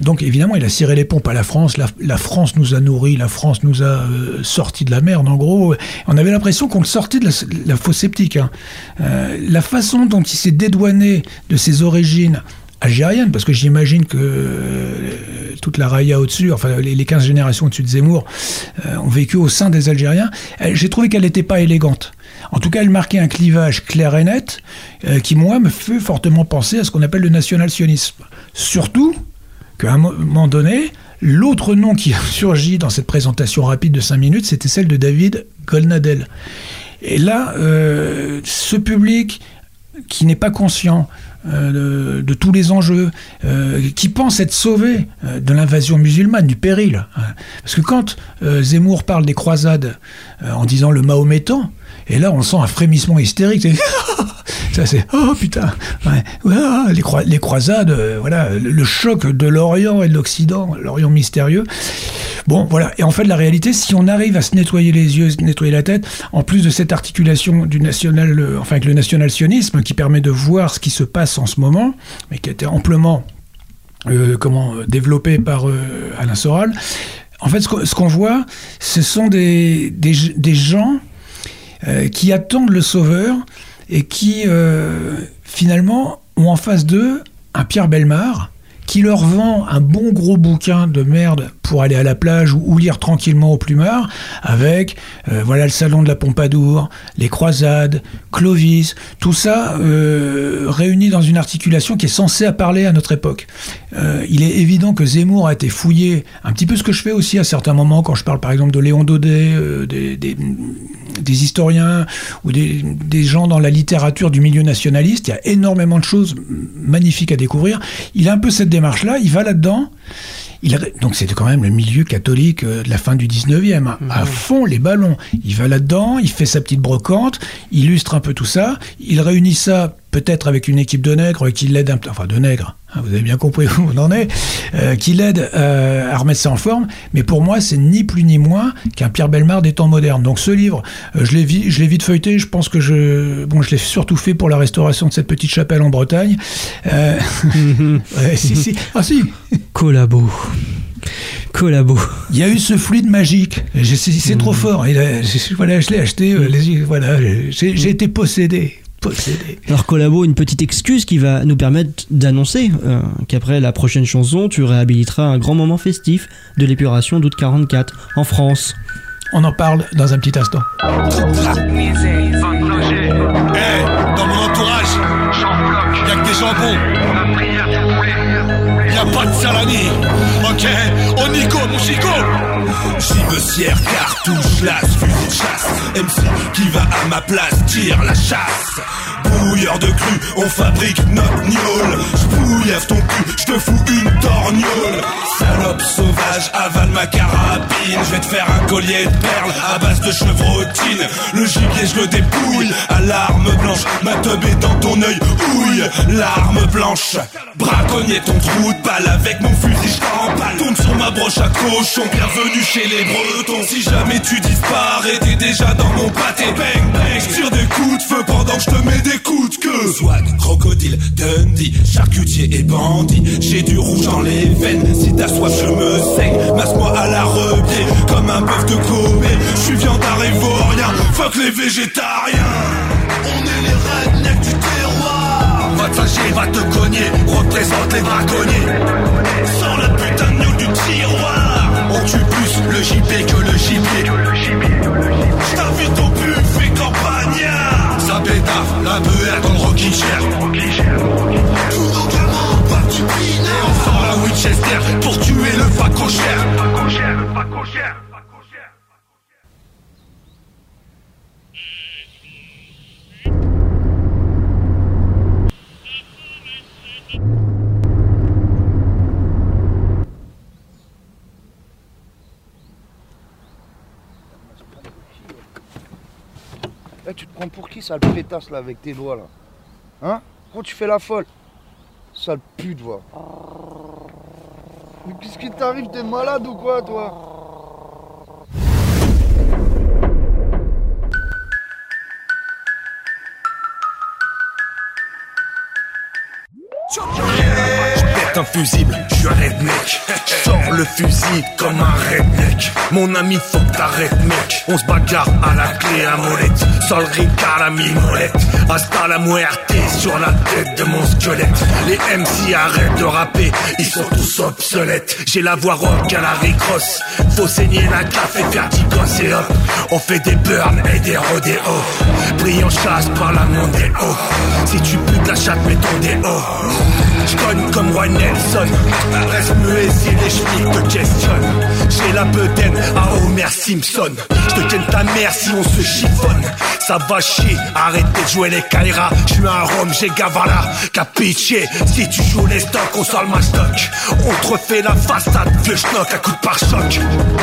E: Donc évidemment, il a ciré les pompes à la France, la, France nous a nourris, la France nous a sortis de la merde, en gros. On avait l'impression qu'on le sortait de la, de la fausse sceptique. hein. La façon dont il s'est dédouané de ses origines algérienne, parce que j'imagine que euh, toute la raya au-dessus, enfin les, les 15 générations au-dessus de Zemmour, euh, ont vécu au sein des Algériens. J'ai trouvé qu'elle n'était pas élégante. En tout cas, elle marquait un clivage clair et net euh, qui, moi, me fait fortement penser à ce qu'on appelle le national-sionisme. Surtout qu'à un moment donné, l'autre nom qui <laughs> a surgi dans cette présentation rapide de 5 minutes, c'était celle de David Golnadel. Et là, ce public qui n'est pas conscient euh, de, tous les enjeux, euh, qui pense être sauvé euh, de l'invasion musulmane, du péril. hein. Parce que quand euh, Zemmour parle des croisades en disant le mahométan, et là on sent un frémissement hystérique. <laughs> Ça c'est oh putain, ah, les, croi- les croisades, euh, voilà, le, choc de l'Orient et de l'Occident, l'Orient mystérieux. Bon, voilà. Et en fait, la réalité, si on arrive à se nettoyer les yeux, se nettoyer la tête, en plus de cette articulation du national, enfin avec le national-sionisme, qui permet de voir ce qui se passe en ce moment, mais qui a été amplement euh, comment euh, développé par Alain Soral. En fait, ce qu'on voit, ce sont des, des gens euh, qui attendent le sauveur et qui euh, finalement ont en face d'eux un Pierre Belmar qui leur vend un bon gros bouquin de merde pour aller à la plage ou, lire tranquillement au plumard avec euh, voilà le salon de la Pompadour, les croisades, Clovis, tout ça réuni dans une articulation qui est censée à parler à notre époque. Euh, il est évident que Zemmour a été fouillé, un petit peu ce que je fais aussi à certains moments quand je parle par exemple de Léon Daudet, euh, des, historiens ou des, des gens dans la littérature du milieu nationaliste. Il y a énormément de choses magnifiques à découvrir. Il a un peu cette démarche-là, il va là-dedans. Il a- donc c'était quand même le milieu catholique euh, de la fin du 19e, hein, à fond les ballons. Il va là-dedans, il fait sa petite brocante, il illustre un peu tout ça, il réunit ça peut-être avec une équipe de nègres qui l'aide un peu, enfin de nègres, hein, vous avez bien compris <laughs> où on en est, euh, qui l'aide euh, à remettre ça en forme. Mais pour moi, c'est ni plus ni moins qu'un Pierre Belmar des temps modernes. Donc ce livre, euh, je l'ai vite feuilleté. Je pense que je, bon, je l'ai surtout fait pour la restauration de cette petite chapelle en Bretagne. Euh, <laughs> ouais, si, si. Ah si.
F: Collabo. Collabo.
E: Il y a eu ce fluide magique. J'ai- C'est trop fort. Et là, j'ai- voilà, je l'ai acheté. euh, les- voilà, j'ai j'ai été possédé. Possédé.
F: Alors Collabo, une petite excuse qui va nous permettre d'annoncer euh, qu'après la prochaine chanson, tu réhabiliteras un grand moment festif de l'épuration d'août 44 en France.
E: On en parle dans un petit instant.
C: Ok, on Nico, mon chico. Gibecière, cartouche, las, fusil de chasse. MC qui va à ma place, tire la chasse. Bouilleur de cru, on fabrique notre gnôle. J'bouillave ton cul, j'te fous une torgnole. Salope sauvage, avale ma carabine. Je vais te faire un collier de perles à base de chevrotine. Le gibier, je le dépouille à l'arme blanche. Ma teub est dans ton œil, ouille, l'arme blanche. Braconnier ton trou de balle avec mon fusil, j't'emballe. Tourne sur ma broche à cochon, bienvenue chez les bretons. Si jamais tu disparais, t'es déjà dans mon pâté. Bang bang, j'tire des coups de feu pendant que je te mets des de queue. Swag, crocodile, Dundee, charcutier et bandit. J'ai du rouge dans les veines, si t'as soif, je me saigne. Masse-moi à la repied, comme un bœuf de Kobe. J'suis viandard ivorien, fuck les végétariens. On est les rednecks du terroir. Va te fâcher, va te cogner, représente les braconniers. Sans la putain de gnôle du tiroir. On tue plus le JP que le gibier. J't'invite au buffet campagnard. La beurre dans le rocking chair. Tout dans pas du binaire. On sort la Winchester pour tuer le facochère.
K: Eh, tu te prends pour qui, sale pétasse, là, avec tes doigts, là Hein Pourquoi tu fais la folle Sale pute, va. Mais qu'est-ce qui t'arrive T'es malade ou quoi, toi
C: Pète un fusible, je suis un. Sors le fusil comme un redneck. Mon ami, faut que t'arrêtes, mec. On se bagarre à la clé à molette. Sol Ricard à mi-molette. Hasta la muerte sur la tête de mon squelette. Les MC arrêtent de rapper, ils sont tous obsolètes. J'ai la voix rock à la Ricross. Faut saigner la café faire gosses et. On fait des burns et des rodéos. Brillant chasse par la mondéo. Si tu putes la chatte, mets ton déo. J'cogne comme Roy Nelson Reste muet si les schmics te questionnent. J'ai la bedaine à Homer Simpson. Je te ken ta mère si on se chiffonne. Ça va chier, arrêtez de jouer les Kaira. Je suis un rhum, j'ai Gavala. Capiche, si tu joues les stocks, on sort le mastoc On te refait la façade, vieux schnock à coup de pare-choc.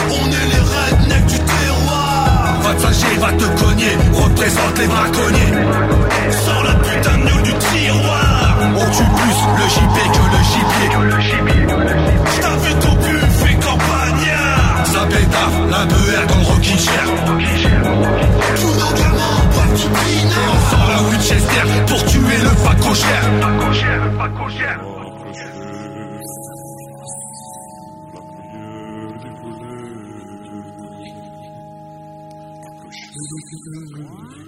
C: On est les rednecks du terroir. Va te fâcher, va te cogner. Représente les braconniers. Sors la putain de du tiroir on tue plus le gibier que le gibier. Que le vu ton buffet campagnard. Ça pétard, la BR dans Rocky
L: Tout nos gamins boivent du. Et on sort la
C: Winchester pour tuer le facochère. Thank you.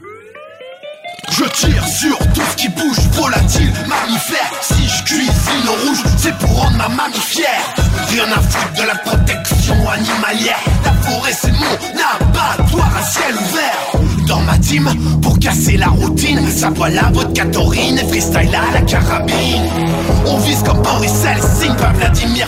L: Je tire sur tout ce qui bouge, volatile, mammifère. Si je cuisine au rouge, c'est pour rendre ma mamie fière. Rien à foutre de la protection animalière. La forêt, c'est mon abattoir à ciel ouvert. Dans ma team, pour casser la routine, ça boit la vodka taurine et freestyle à la carabine. On vise comme Boris Helsinki, pas Vladimir.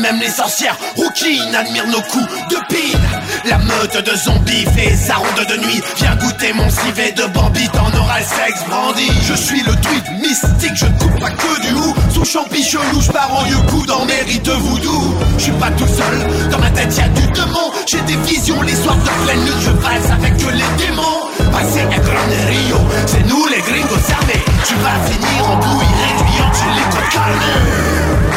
L: Même les sorcières rouquines admirent nos coups de pine. La meute de zombies fait sa ronde de nuit. Viens goûter mon civet de Bambi, t'en auras le sexe brandi. Je suis le tweet mystique, je ne coupe pas que du hou. Sous champi chelou, je pars en coup dans mes rites de voodoo. Je suis pas tout seul, dans ma tête y a du démon. J'ai des visions, les soirs de pleine lune, je valse avec les démons. Passer un grand Rio, c'est nous les gringos armés. Tu vas finir en bouillie réduit en les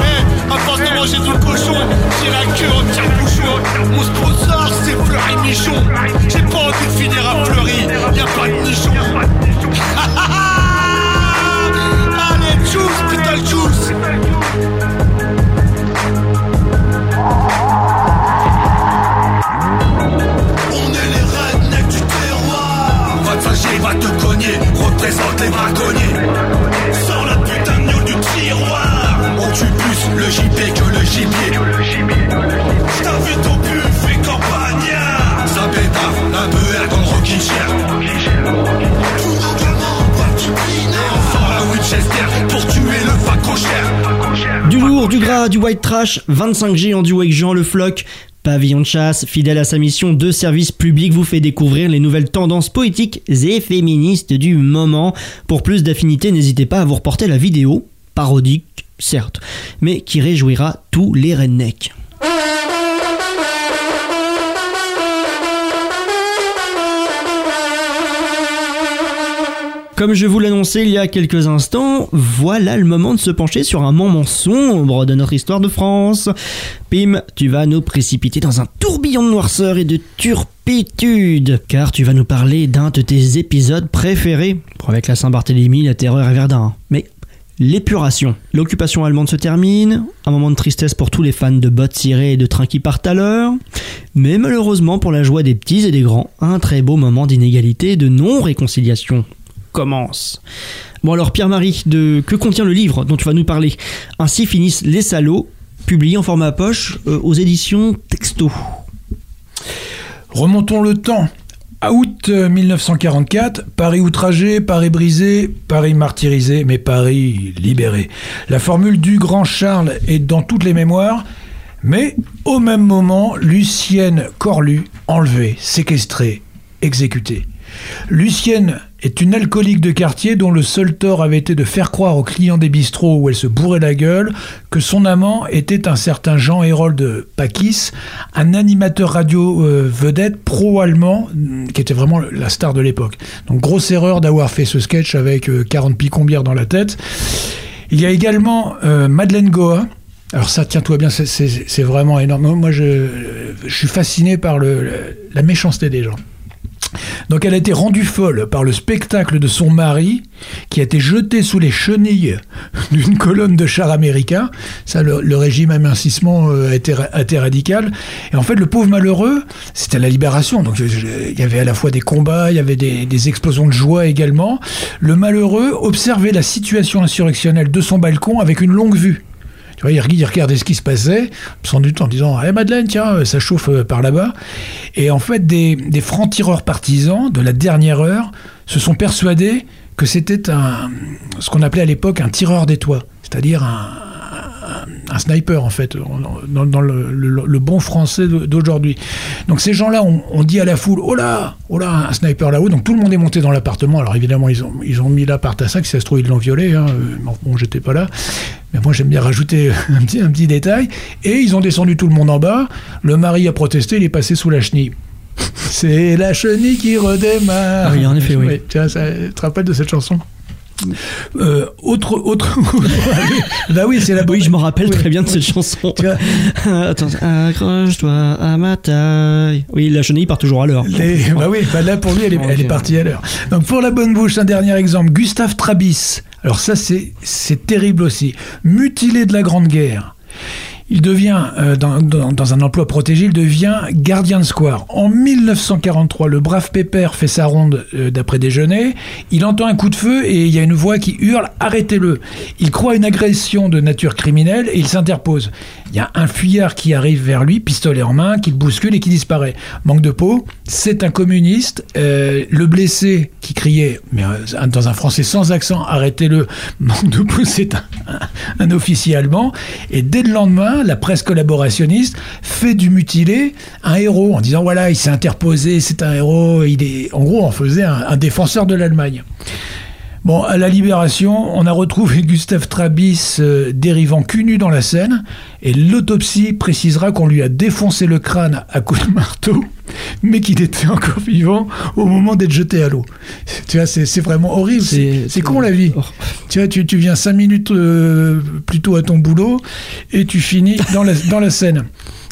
C: Eh, à force de manger tout le cochon, j'ai la queue en tire-bouchon. Mon sponsor, c'est Fleury Michon. J'ai pas envie de finir à Fleury, y a pas de nichon. <laughs> Allez, juice, putain, juice.
L: On est les rednecks du terroir. Va te fâcher, va te cogner, représente les braconniers. JP que le gibier. T'as vu ton buffet campagnard Ça peu air comme Rocky Chair. Tout. On sort la Winchester pour tuer le faco cher.
F: Du lourd, du gras, du white trash, 25G en duo avec Jean Le Floc. Pavillon de chasse, fidèle à sa mission de service public, vous fait découvrir les nouvelles tendances poétiques et féministes du moment. Pour plus d'affinité, n'hésitez pas à vous reporter la vidéo, parodique certes, mais qui réjouira tous les rednecks. Comme je vous l'annonçais il y a quelques instants, voilà le moment de se pencher sur un moment sombre de notre histoire de France. Pim, tu vas nous précipiter dans un tourbillon de noirceur et de turpitude, car tu vas nous parler d'un de tes épisodes préférés, avec la Saint-Barthélemy, la terreur et Verdun. Mais L'épuration. L'occupation allemande se termine, un moment de tristesse pour tous les fans de bottes cirées et de trains qui partent à l'heure, mais malheureusement pour la joie des petits et des grands, un très beau moment d'inégalité et de non-réconciliation commence. Bon alors Pierre-Marie, que contient le livre dont tu vas nous parler? Ainsi finissent les salauds, publié en format poche euh, aux éditions Texto.
E: Remontons le temps. À août euh, 1944, Paris outragé, Paris brisé, Paris martyrisé, mais Paris libéré. La formule du grand Charles est dans toutes les mémoires, mais au même moment, Lucienne Corlu, enlevée, séquestrée, exécutée. Lucienne est une alcoolique de quartier dont le seul tort avait été de faire croire aux clients des bistrots où elle se bourrait la gueule que son amant était un certain Jean-Hérold Pakis, un animateur radio euh, vedette pro-allemand mm, qui était vraiment la star de l'époque. Donc grosse erreur d'avoir fait ce sketch avec euh, 40 picombières dans la tête. Il y a également euh, Madeleine Goa. Alors ça, tiens-toi bien, c'est- vraiment énorme. Moi, je, suis fasciné par la méchanceté des gens. Donc elle a été rendue folle par le spectacle de son mari qui a été jeté sous les chenilles <laughs> d'une colonne de chars américains. Ça, le, régime amincissement euh, a, été, radical. Et en fait, le pauvre malheureux, c'était la libération. Donc il y avait à la fois des combats, il y avait des explosions de joie également. Le malheureux observait la situation insurrectionnelle de son balcon avec une longue vue. Tu ce qui se passait, sans doute en disant Eh Madeleine, tiens, euh, ça chauffe euh, par là-bas. Et en fait, des, des francs-tireurs partisans de la dernière heure se sont persuadés que c'était un, ce qu'on appelait à l'époque un tireur des toits, c'est-à-dire un, un sniper en fait, dans, dans le, le- le bon français d'aujourd'hui. Donc ces gens-là ont, ont dit à la foule, oh là, oh là, un sniper là-haut. Donc tout le monde est monté dans l'appartement. Alors évidemment, ils ont, ils ont mis l'appart à ça, que si ça se trouve, ils l'ont violé. Hein. Euh, Bon, j'étais pas là. Mais moi, j'aime bien rajouter <laughs> un petit, un petit détail. Et ils ont descendu tout le monde en bas. Le mari a protesté, il est passé sous la chenille. <laughs> C'est la chenille qui redémarre.
F: Ah oui, en effet, oui.
E: Tu vois, ça, te rappelles de cette chanson? Euh, autre, autre. <laughs> bah oui, c'est la.
F: Oui, je me rappelle très bien de cette chanson. Attends, accroche-toi à ma taille. Oui, la chenille part toujours à l'heure.
E: Les- bah oui, bah là pour lui, elle est, elle est partie à l'heure. Donc pour la bonne bouche, un dernier exemple. Gustave Trabis. Alors ça, c'est c'est terrible aussi. Mutilé de la Grande Guerre. Il devient, euh, dans, un emploi protégé, il devient gardien de square. En 1943, le brave Pépère fait sa ronde euh, d'après déjeuner. Il entend un coup de feu et il y a une voix qui hurle « Arrêtez-le !» Il croit une agression de nature criminelle et il s'interpose. Il y a un fuyard qui arrive vers lui, pistolet en main, qui le bouscule et qui disparaît. Manque de peau, c'est un communiste. Euh, le blessé qui criait, mais dans un français sans accent, arrêtez-le. Manque de peau, c'est un- un officier allemand. Et dès le lendemain, la presse collaborationniste fait du mutilé un héros en disant voilà, il s'est interposé, c'est un héros. Il est, en gros, on faisait un, un défenseur de l'Allemagne. Bon, à la Libération, on a retrouvé <laughs> Gustave Trabis euh, dérivant cul nu dans la Seine, et l'autopsie précisera qu'on lui a défoncé le crâne à coups de marteau, <laughs> mais qu'il était encore vivant au moment d'être jeté à l'eau. Tu vois, c'est c'est vraiment horrible. C'est c'est con la vie. Tu vois, tu, tu viens cinq minutes euh, plus tôt à ton boulot, et tu finis dans la, dans la Seine.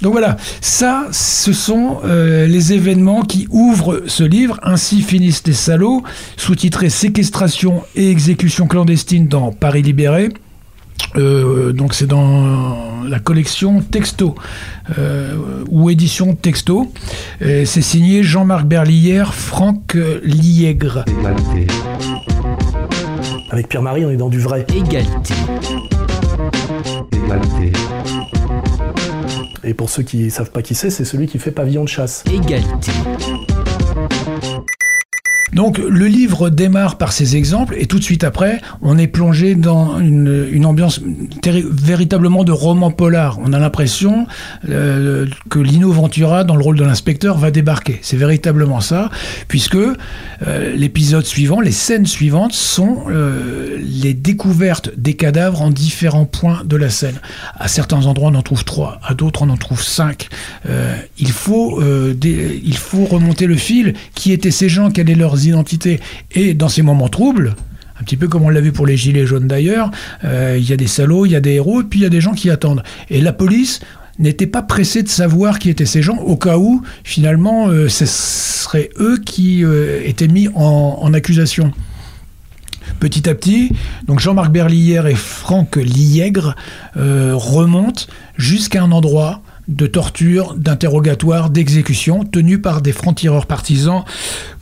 E: Donc voilà, ça, ce sont euh, les événements qui ouvrent ce livre. Ainsi finissent les salauds, sous-titré Séquestration et exécution clandestine dans Paris libéré. Euh, donc c'est dans la collection Texto euh, ou édition Texto. Et C'est signé Jean-Marc Berlière, Franck Liègre.
M: Avec Pierre-Marie, on est dans du vrai.
D: Égalité.
M: Et pour ceux qui savent pas qui c'est, c'est celui qui fait Pavillon de chasse.
D: Égalité.
E: Donc le livre démarre par ces exemples et tout de suite après, on est plongé dans une, ambiance véritablement de roman polar. On a l'impression euh, que Lino Ventura, dans le rôle de l'inspecteur, va débarquer. C'est véritablement ça, puisque euh, l'épisode suivant, les scènes suivantes sont euh, les découvertes des cadavres en différents points de la scène. À certains endroits, on en trouve trois, à d'autres, on en trouve cinq. Il faut il faut remonter le fil. Qui étaient ces gens? Quelles étaient leurs identités Et dans ces moments troubles, un petit peu comme on l'a vu pour les gilets jaunes d'ailleurs, euh, il y a des salauds, il y a des héros, puis il y a des gens qui attendent. Et la police n'était pas pressée de savoir qui étaient ces gens, au cas où, finalement, euh, ce serait eux qui euh, étaient mis en, accusation. Petit à petit, donc Jean-Marc Berlière et Franck Liègre remontent jusqu'à un endroit de torture, d'interrogatoire, d'exécution, tenu par des francs-tireurs partisans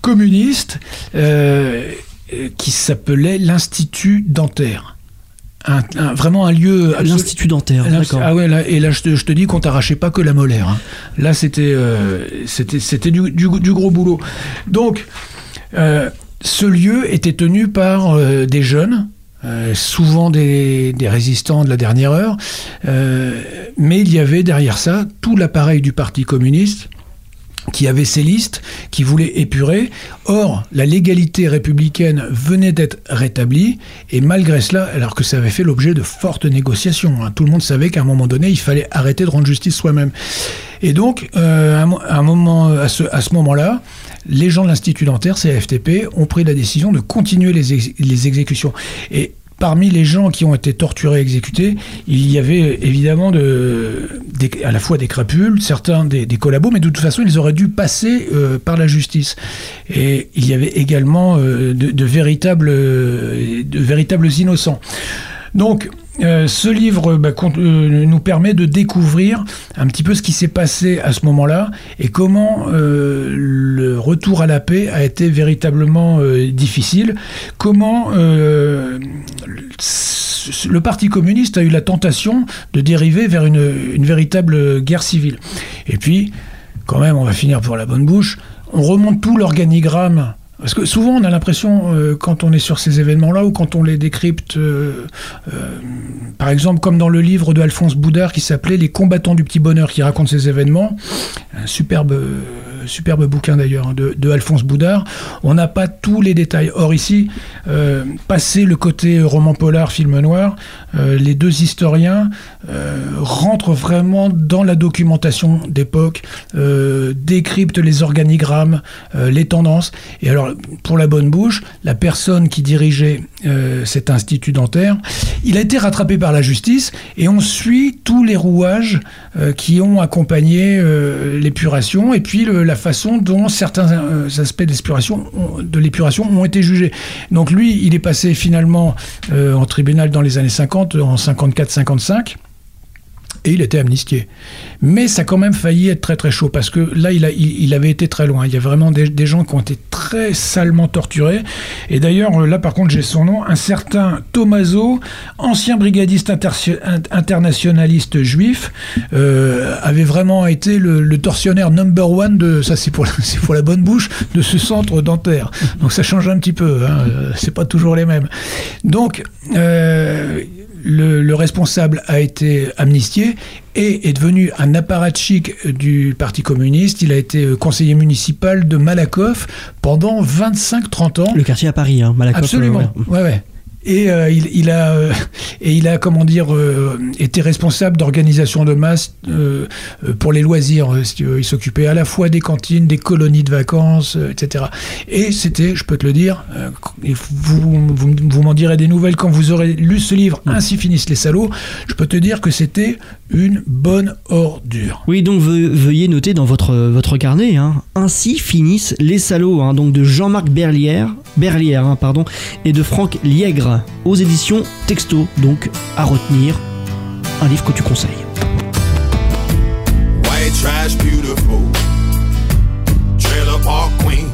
E: communistes euh, qui s'appelait l'Institut dentaire. Un- un- vraiment un lieu.
F: L'Institut dentaire, d'accord.
E: Ah ouais, là, et là je te, je te dis qu'on t'arrachait pas que la molaire. hein. Là c'était euh, c'était c'était du, du, du gros boulot. Donc euh, ce lieu était tenu par euh, des jeunes. Euh, souvent des, résistants de la dernière heure, euh, mais il y avait derrière ça tout l'appareil du Parti communiste qui avait ses listes, qui voulait épurer. Or, la légalité républicaine venait d'être rétablie, et malgré cela, alors que ça avait fait l'objet de fortes négociations, hein, tout le monde savait qu'à un moment donné, il fallait arrêter de rendre justice soi-même. Et donc, euh, à un moment, à ce moment-là, les gens de l'Institut dentaire, CFTP, ont pris la décision de continuer les, les exécutions. Et parmi les gens qui ont été torturés et exécutés, il y avait évidemment de, à la fois des crapules, certains des, des collabos, mais de toute façon, ils auraient dû passer euh, par la justice. Et il y avait également euh, de, de véritables, euh, de véritables innocents. Donc, euh, ce livre bah, con- euh, nous permet de découvrir un petit peu ce qui s'est passé à ce moment-là et comment euh, le retour à la paix a été véritablement euh, difficile. Comment euh, le Parti communiste a eu la tentation de dériver vers une véritable guerre civile. Et puis, quand même, on va finir pour la bonne bouche, on remonte tout l'organigramme. Parce que souvent, on a l'impression, euh, quand on est sur ces événements-là, ou quand on les décrypte, euh, euh, par exemple, comme dans le livre de Alphonse Boudard qui s'appelait Les combattants du petit bonheur, qui raconte ces événements, un superbe superbe bouquin d'ailleurs hein, de, de Alphonse Boudard. On n'a pas tous les détails. Or ici, passé le côté roman polar, film noir, euh, les deux historiens euh, rentrent vraiment dans la documentation d'époque, euh, décryptent les organigrammes, les tendances. Et alors, pour la bonne bouche, la personne qui dirigeait cet institut dentaire, il a été rattrapé par la justice et on suit tous les rouages qui ont accompagné l'épuration et puis la façon dont certains aspects de l'épuration ont été jugés. Donc lui, il est passé finalement en tribunal dans les années 50, en 54-55 et il était amnistié. Mais ça a quand même failli être très très chaud parce que là, il, a- il- avait été très loin. Il y a vraiment des, des gens qui ont été très salement torturés. Et d'ailleurs, là par contre, j'ai son nom, un certain Tommaso, ancien brigadiste internationaliste juif, euh, avait vraiment été le, le tortionnaire number one de, ça c'est pour, <laughs> pour la bonne bouche, de ce centre dentaire. Donc ça change un petit peu, hein, c'est pas toujours les mêmes. Donc, euh, le, le responsable a été amnistié et est devenu un apparatchik du Parti communiste. Il a été euh, conseiller municipal de Malakoff pendant 25-30 ans.
F: Le quartier à Paris, hein, Malakoff.
E: Absolument.
F: euh, ouais.
E: ouais, ouais. Et euh, il, il a euh, et il a comment dire euh, été responsable d'organisation de masse pour les loisirs. Il s'occupait à la fois des cantines, des colonies de vacances, etc. Et c'était, je peux te le dire, vous, vous, vous m'en direz des nouvelles quand vous aurez lu ce livre. Ainsi finissent les salauds. Je peux te dire que c'était une bonne ordure.
F: Oui, donc ve- veuillez noter dans votre, votre carnet, hein, ainsi finissent les salauds, hein, donc de Jean-Marc Berlière, Berlière hein, pardon, et de Franck Liègre, aux éditions Texto, donc à retenir, un livre que tu conseilles.
N: White trash, beautiful. Trailer park queen.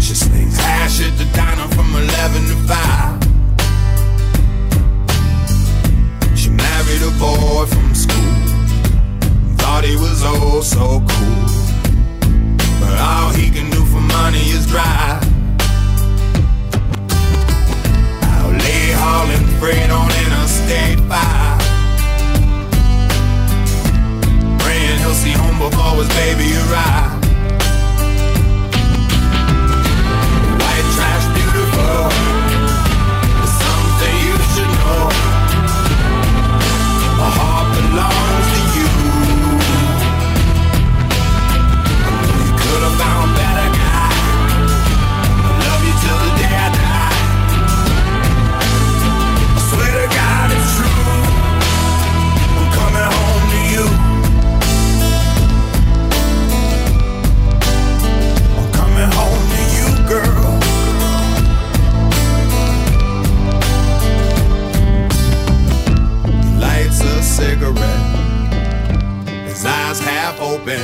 N: She slings hash at the diner from 11 to 5. She married a boy from school. Thought he was oh so cool. But all he can do for money is drive. Freight on Interstate 5. Praying he'll see home before his baby arrive. Cigarette, his eyes half open.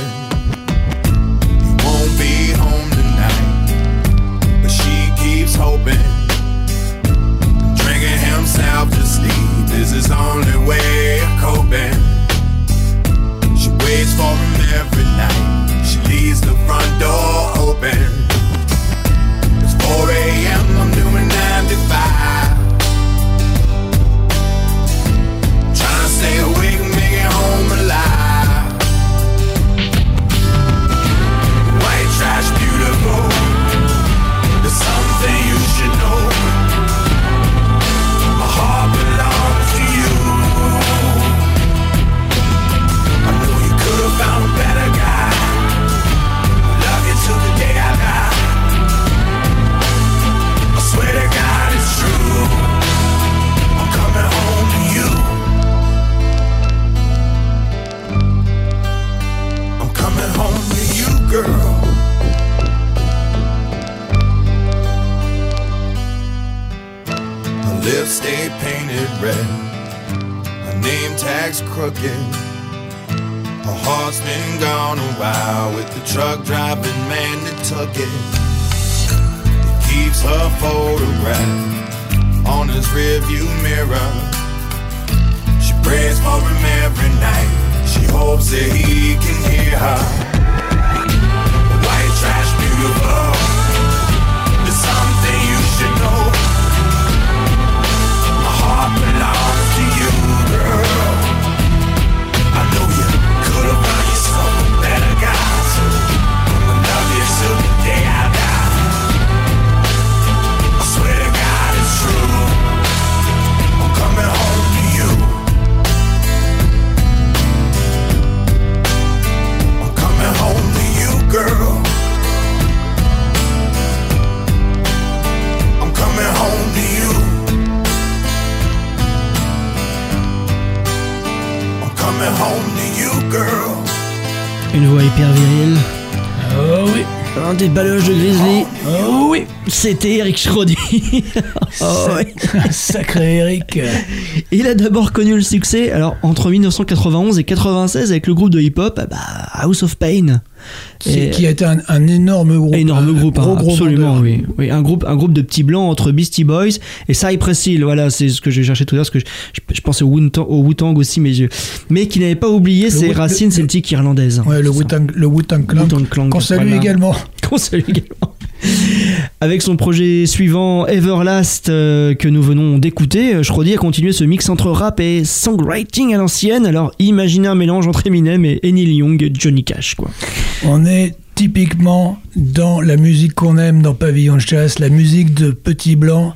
N: He won't be home tonight, but she keeps hoping. Drinking himself to sleep is his only way of coping. She waits for him every night. She leaves the front door open. It's 4 a.m. lips stay painted red. Her name tag's crooked. Her heart's been gone a while with the truck driving man that took it. He keeps her photograph on his rearview mirror. She prays for him every night. She hopes that he can hear her.
F: Un déballage de Grizzly.
E: Oh oui.
F: C'était Eric Schrodi. <laughs> oh, ouais.
E: Sacré Eric.
F: Il a d'abord connu le succès alors entre 1991 et 96 avec le groupe de hip-hop bah, House of Pain.
E: Qui a été un, un énorme groupe.
F: Énorme
E: un
F: groupe,
E: gros,
F: hein,
E: gros
F: absolument,
E: vendeur.
F: oui. oui. Un groupe, un groupe de petits blancs entre Beastie Boys et Cypress Hill. Voilà, c'est ce que j'ai cherché tout à l'heure, parce que je, je- je pensais au Wu-Tang au Wu-Tang aussi, mes yeux. Mais qui n'avait pas oublié
E: Le
F: ses
E: Wu-
F: racines celtiques irlandaises.
E: Ouais, le Wu-Tang Clan. Qu'on salue également. <laughs>
F: Qu'on salue également. Avec son projet suivant, Everlast, euh, que nous venons d'écouter, euh, Schrodi a continué ce mix entre rap et songwriting à l'ancienne. Alors imaginez un mélange entre Eminem et et Neil Young, Johnny Cash, quoi.
E: On est typiquement dans la musique qu'on aime dans Pavillon de chasse, la musique de Petit Blanc,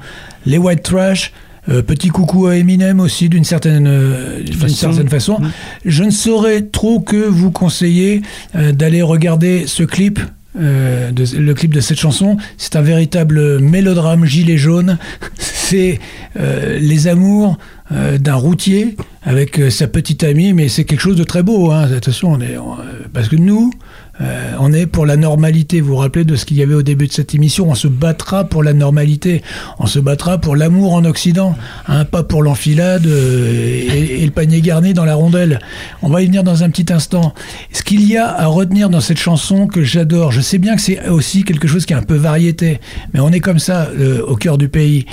E: les White Trash. euh, petit coucou à Eminem aussi d'une certaine, euh,
F: Façon.
E: certaine façon. Je ne saurais trop que vous conseiller euh, d'aller regarder ce clip. Euh, le clip de cette chanson, c'est un véritable mélodrame gilet jaune. <laughs> C'est euh, les amours euh, d'un routier avec euh, sa petite amie, mais c'est quelque chose de très beau. Hein. Attention, on est, on- euh, parce que nous, euh, on est pour la normalité. Vous vous rappelez de ce qu'il y avait au début de cette émission? On se battra pour la normalité. On se battra pour l'amour en Occident, hein, pas pour l'enfilade euh, et, et le panier garni dans la rondelle. On va y venir dans un petit instant. Ce qu'il y a à retenir dans cette chanson que j'adore, je sais bien que c'est aussi quelque chose qui est un peu variété, mais on est comme ça euh, au cœur du pays.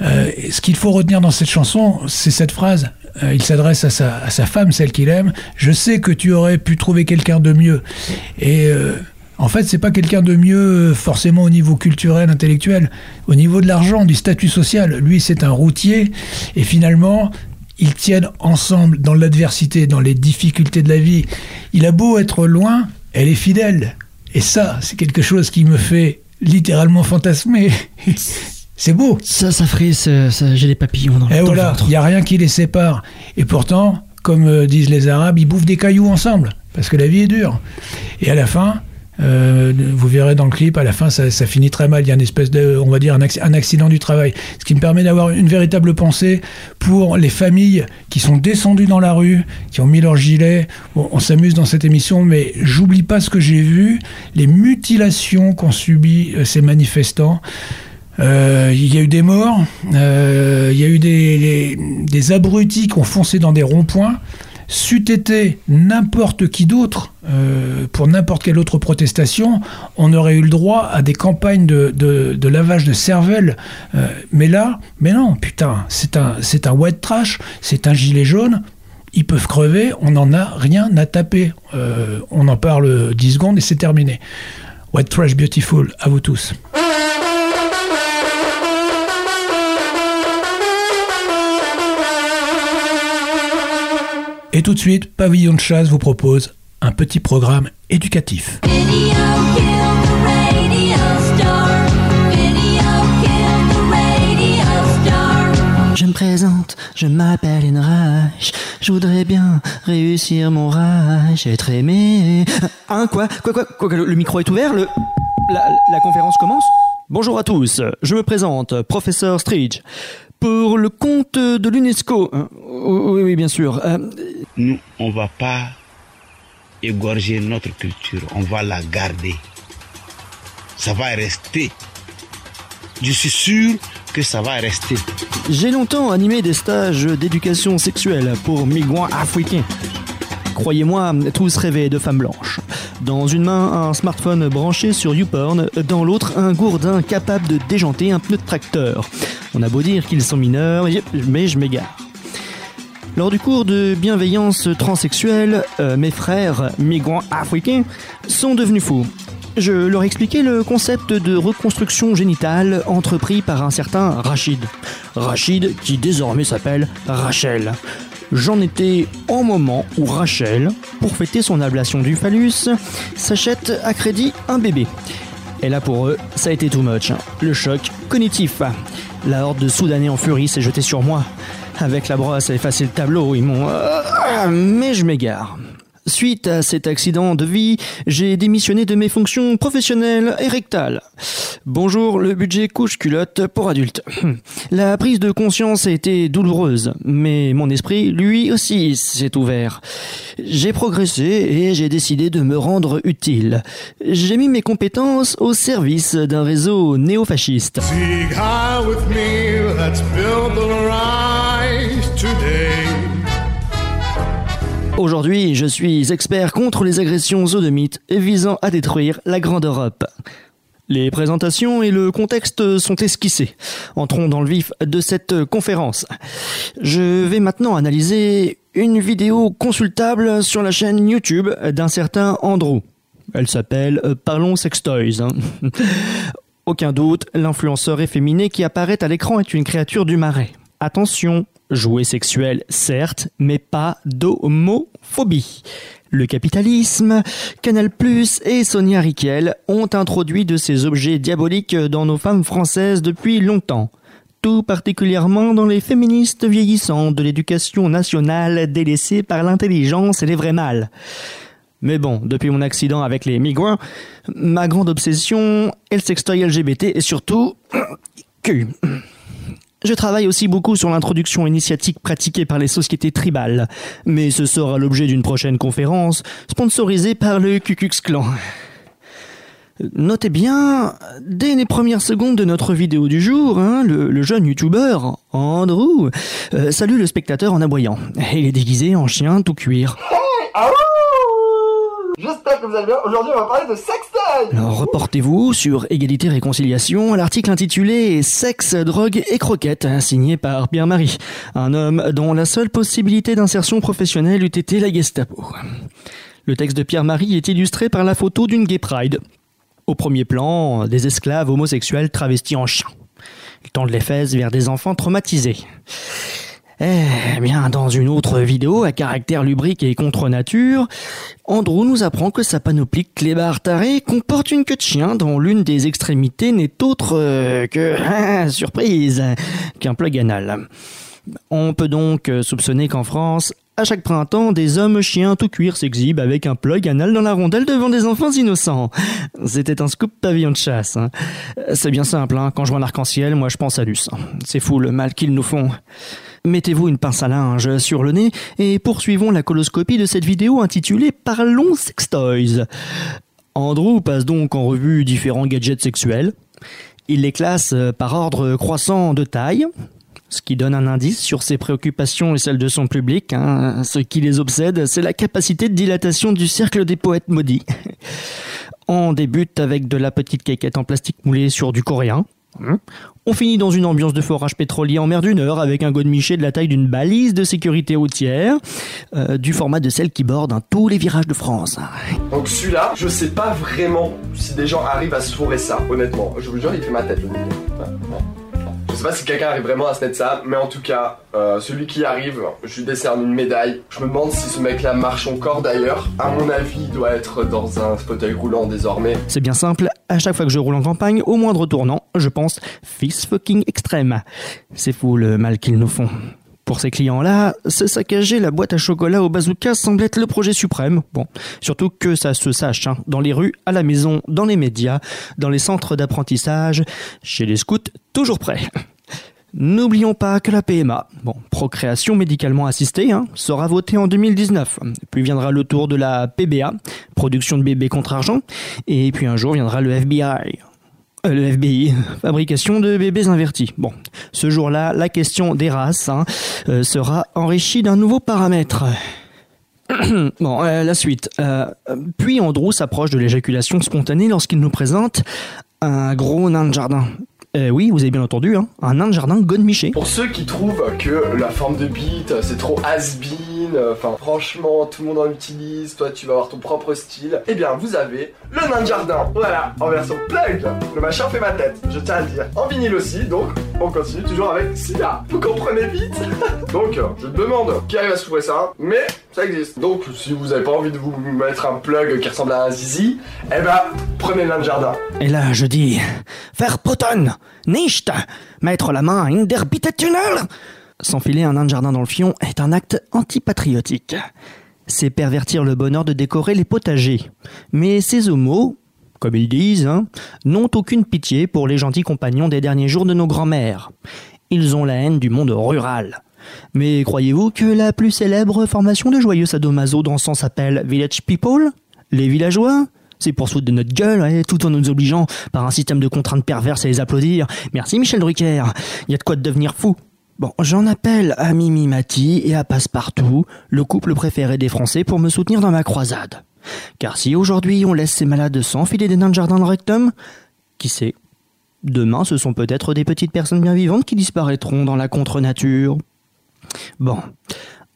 E: Euh, ce qu'il faut retenir dans cette chanson, c'est cette phrase. Euh, il s'adresse à sa, à sa femme, celle qu'il aime. Je sais que tu aurais pu trouver quelqu'un de mieux. Et euh, en fait, c'est pas quelqu'un de mieux euh, forcément au niveau culturel, intellectuel, au niveau de l'argent, du statut social. Lui, c'est un routier. Et finalement, ils tiennent ensemble dans l'adversité, dans les difficultés de la vie. Il a beau être loin, elle est fidèle. Et ça, c'est quelque chose qui me fait littéralement fantasmer. <laughs> c'est beau.
F: Ça, ça frise, ça, j'ai des papillons dans,
E: Et
F: le
E: voilà,
F: ventre.
E: il n'y a rien qui les sépare. Et pourtant, comme euh, disent les Arabes, ils bouffent des cailloux ensemble, parce que la vie est dure. Et à la fin, euh, vous verrez dans le clip, à la fin, ça, ça finit très mal. Il y a une espèce de, on va dire, un, acc- un accident du travail. Ce qui me permet d'avoir une véritable pensée pour les familles qui sont descendues dans la rue, qui ont mis leur gilet. Bon, on s'amuse dans cette émission, mais j'oublie pas ce que j'ai vu, les mutilations qu'ont subi euh, ces manifestants. Euh, Il y a eu des morts, euh, il y a eu des, les- des abrutis qui ont foncé dans des ronds-points. C'eût été n'importe qui d'autre, euh, pour n'importe quelle autre protestation, on aurait eu le droit à des campagnes de, de- de lavage de cervelle. Euh, mais là, mais non, putain, c'est un, c'est un white trash, c'est un gilet jaune. Ils peuvent crever, on n'en a rien à taper. Euh, on en parle 10 secondes et c'est terminé. White trash beautiful, à vous tous. Et tout de suite, Pavillon de chasse vous propose un petit programme éducatif.
F: Je me présente, je m'appelle Enrage. Je voudrais bien réussir mon rage, être aimé. Hein, quoi? Quoi, quoi, quoi le, le micro est ouvert le, la, la conférence commence? Bonjour à tous, je me présente, professeur Stridge. Pour le compte de l'UNESCO. Hein, Oui, oui, bien sûr. Euh,
O: Nous, on va pas égorger notre culture, on va la garder. Ça va rester. Je suis sûr que ça va rester.
F: J'ai longtemps animé des stages d'éducation sexuelle pour migrants africains. Croyez-moi, tous rêvaient de femmes blanches. Dans une main, un smartphone branché sur YouPorn, dans l'autre, un gourdin capable de déjanter un pneu de tracteur. On a beau dire qu'ils sont mineurs, mais je m'égare. Lors du cours de bienveillance transsexuelle, euh, mes frères migrants africains sont devenus fous. Je leur expliquais le concept de reconstruction génitale entrepris par un certain Rachid. Rachid qui désormais s'appelle Rachel. J'en étais au moment où Rachel, pour fêter son ablation du phallus, s'achète à crédit un bébé. Et là pour eux, ça a été too much. Le choc cognitif. La horde de Soudanais en furie s'est jetée sur moi. Avec la brosse à effacer le tableau, ils m'ont... Ah, mais je m'égare. Suite à cet accident de vie, j'ai démissionné de mes fonctions professionnelles et rectales. Bonjour le budget couche-culotte pour adultes. <clears throat> La prise de conscience a été douloureuse, mais mon esprit, lui aussi, s'est ouvert. J'ai progressé et j'ai décidé de me rendre utile. J'ai mis mes compétences au service d'un réseau néofasciste. Aujourd'hui, je suis expert contre les agressions sodomites visant à détruire la Grande Europe. Les présentations et le contexte sont esquissés. Entrons dans le vif de cette conférence. Je vais maintenant analyser une vidéo consultable sur la chaîne YouTube d'un certain Andrew. Elle s'appelle Parlons Sextoys. <laughs> Aucun doute, l'influenceur efféminé qui apparaît à l'écran est une créature du marais. Attention, jouet sexuel certes, mais pas d'homophobie. Le capitalisme, Canal+, et Sonia Riquel ont introduit de ces objets diaboliques dans nos femmes françaises depuis longtemps. Tout particulièrement dans les féministes vieillissantes de l'éducation nationale délaissées par l'intelligence et les vrais mâles. Mais bon, depuis mon accident avec les migrants, ma grande obsession est le sextoy LGBT et surtout... <coughs> cul. Je travaille aussi beaucoup sur l'introduction initiatique pratiquée par les sociétés tribales, mais ce sera l'objet d'une prochaine conférence sponsorisée par le Klux Klan. Notez bien, dès les premières secondes de notre vidéo du jour, hein, le, jeune youtubeur, Andrew, euh, salue le spectateur en aboyant. Il est déguisé en chien tout cuir.
P: J'espère que vous allez bien. Aujourd'hui, on va parler de sextoy.
F: Reportez-vous sur Égalité Réconciliation l'article intitulé Sexe, drogue et croquettes, signé par Pierre-Marie, un homme dont la seule possibilité d'insertion professionnelle eût été la Gestapo. Le texte de Pierre-Marie est illustré par la photo d'une gay pride. Au premier plan, des esclaves homosexuels travestis en chiens. Ils tendent les fesses vers des enfants traumatisés. Eh bien, dans une autre vidéo à caractère lubrique et contre nature, Andrew nous apprend que sa panoplie clébard taré comporte une queue de chien dont l'une des extrémités n'est autre euh, que, <laughs> surprise, qu'un plug anal. On peut donc euh, soupçonner qu'en France, à chaque printemps, des hommes chiens tout cuir s'exhibent avec un plug anal dans la rondelle devant des enfants innocents. C'était un scoop pavillon de chasse. hein. C'est bien simple, hein. quand je vois un arc-en-ciel, moi je pense à Luce. C'est fou le mal qu'ils nous font. Mettez-vous une pince à linge sur le nez et poursuivons la coloscopie de cette vidéo intitulée Parlons Sextoys. Andrew passe donc en revue différents gadgets sexuels. Il les classe euh, par ordre croissant de taille, ce qui donne un indice sur ses préoccupations et celles de son public. hein. Ce qui les obsède, c'est la capacité de dilatation du cercle des poètes maudits. <laughs> On débute avec de la petite caquette en plastique moulée sur du coréen. On finit dans une ambiance de forage pétrolier en mer du Nord avec un godemiché de la taille d'une balise de sécurité routière, euh, du format de celle qui borde tous les virages de France.
P: Donc celui-là, je sais pas vraiment si des gens arrivent à se fourrer ça, honnêtement. Je vous jure, il fait ma tête le ouais. Je sais pas si quelqu'un arrive vraiment à se mettre ça, mais en tout cas, euh, celui qui arrive, je lui décerne une médaille. Je me demande si ce mec-là marche encore d'ailleurs. À mon avis, il doit être dans un fauteuil roulant désormais.
F: C'est bien simple, à chaque fois que je roule en campagne, au moindre tournant, je pense fist fucking extrême. C'est fou le mal qu'ils nous font. Pour ces clients-là, se saccager la boîte à chocolat au bazooka semble être le projet suprême. Bon, surtout que ça se sache, hein, dans les rues, à la maison, dans les médias, dans les centres d'apprentissage, chez les scouts, toujours prêts. N'oublions pas que la PMA, bon, procréation médicalement assistée, hein, sera votée en 2019. Puis viendra le tour de la PBA, production de bébés contre argent. Et puis un jour viendra le FBI. Euh, le FBI, fabrication de bébés invertis. Bon, ce jour-là, la question des races hein, euh, sera enrichie d'un nouveau paramètre. <coughs> bon, euh, la suite. Euh, puis Andrew s'approche de l'éjaculation spontanée lorsqu'il nous présente un gros nain de jardin. Euh, oui, vous avez bien entendu, hein, un nain de jardin godemiché.
P: Pour ceux qui trouvent que la forme de bite c'est trop has-been, euh, enfin franchement tout le monde en utilise, toi tu vas avoir ton propre style, eh bien vous avez le nain de jardin, voilà, en version plug, le machin fait ma tête, je tiens à le dire. En vinyle aussi, donc on continue toujours avec Sia, vous comprenez vite <laughs> Donc euh, je demande qui arrive à trouver ça, mais ça existe. Donc si vous avez pas envie de vous mettre un plug qui ressemble à un zizi, eh ben prenez nain de jardin.
F: Et là, je dis, Verboten, nicht, mettre la main in der Bittetunnel. S'enfiler un nain de jardin dans le fion est un acte antipatriotique. C'est pervertir le bonheur de décorer les potagers. Mais ces homos, comme ils disent, hein, n'ont aucune pitié pour les gentils compagnons des derniers jours de nos grands-mères. Ils ont la haine du monde rural. Mais croyez-vous que la plus célèbre formation de joyeux sadomaso dansant s'appelle Village People? Les villageois? C'est pour de notre gueule, ouais, tout en nous obligeant par un système de contraintes perverses à les applaudir. Merci Michel Drucker, y a de quoi devenir fou. Bon, j'en appelle à Mimi Mati et à Passepartout, le couple préféré des Français, pour me soutenir dans ma croisade. Car si aujourd'hui on laisse ces malades s'enfiler des nains de jardin dans le rectum, qui sait Demain, ce sont peut-être des petites personnes bien vivantes qui disparaîtront dans la contre-nature. Bon.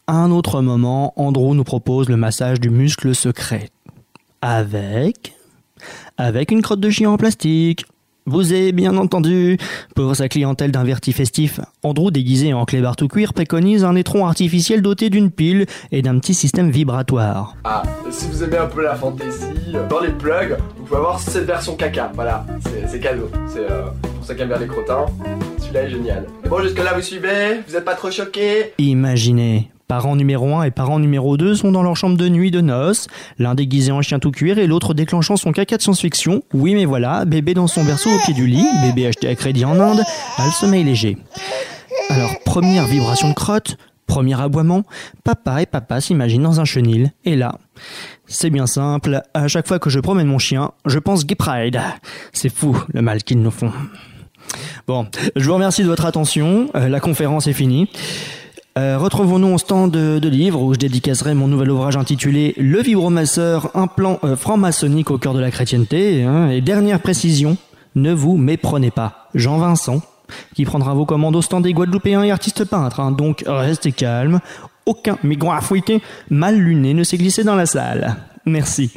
F: À un autre moment, Andrew nous propose le massage du muscle secret. Avec. Avec une crotte de chien en plastique. Vous avez bien entendu. Pour sa clientèle d'un verti festif, Andrew, déguisé en clébard tout cuir, préconise un étron artificiel doté d'une pile et d'un petit système vibratoire.
P: Ah, si vous aimez un peu la fantaisie, dans les plugs, vous pouvez avoir cette version caca. Voilà, c'est cadeau. C'est euh, pour ça qu'aime bien les crottins. Celui-là est génial. Bon, jusque-là, vous suivez Vous êtes pas trop choqués
F: Imaginez, parents numéro 1 et parents numéro 2 sont dans leur chambre de nuit de noces, l'un déguisé en chien tout cuir et l'autre déclenchant son caca de science-fiction. Oui mais voilà, bébé dans son berceau au pied du lit, bébé acheté à crédit en Inde, a le sommeil léger. Alors, première vibration de crotte, premier aboiement, papa et papa s'imaginent dans un chenil, et là, c'est bien simple, à chaque fois que je promène mon chien, je pense Gay Pride. C'est fou le mal qu'ils nous font. Bon, je vous remercie de votre attention, euh, la conférence est finie. Euh, Retrouvons-nous au stand de, de livres où je dédicacerai mon nouvel ouvrage intitulé Le vibromasseur, un plan euh, franc-maçonnique au cœur de la chrétienté. hein. et dernière précision, ne vous méprenez pas. Jean Vincent, qui prendra vos commandes au stand des Guadeloupéens et artistes peintres. hein. donc restez calme. Aucun migrant africain mal luné ne s'est glissé dans la salle. Merci.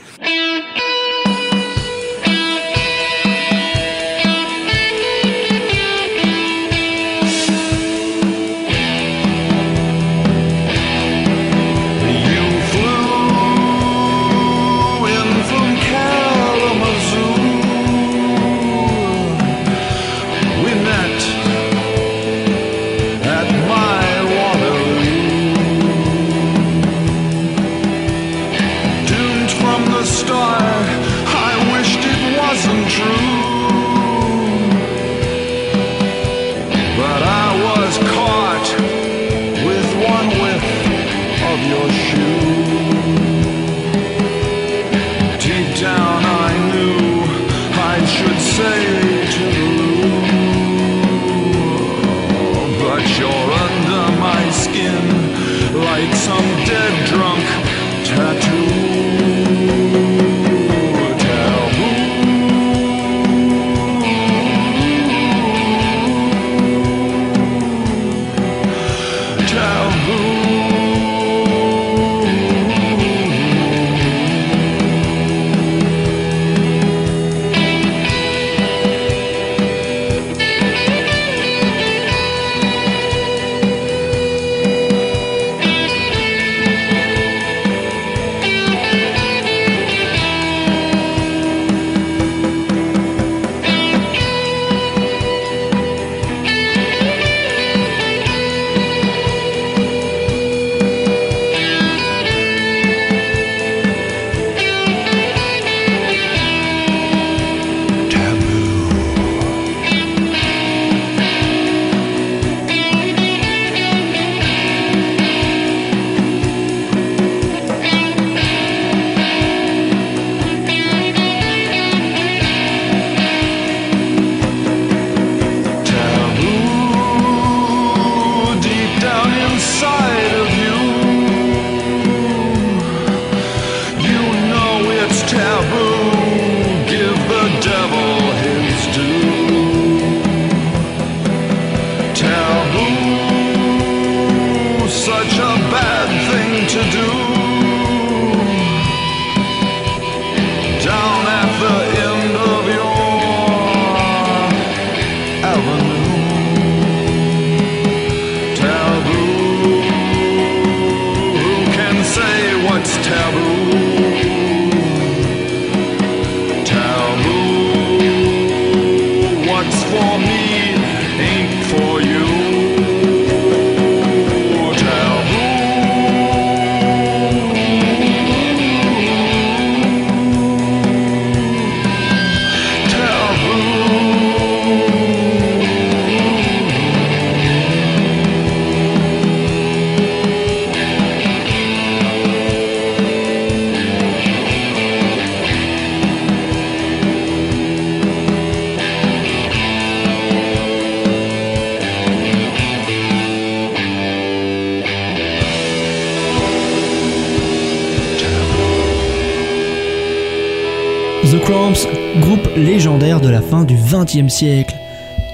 F: Fin du XXe siècle.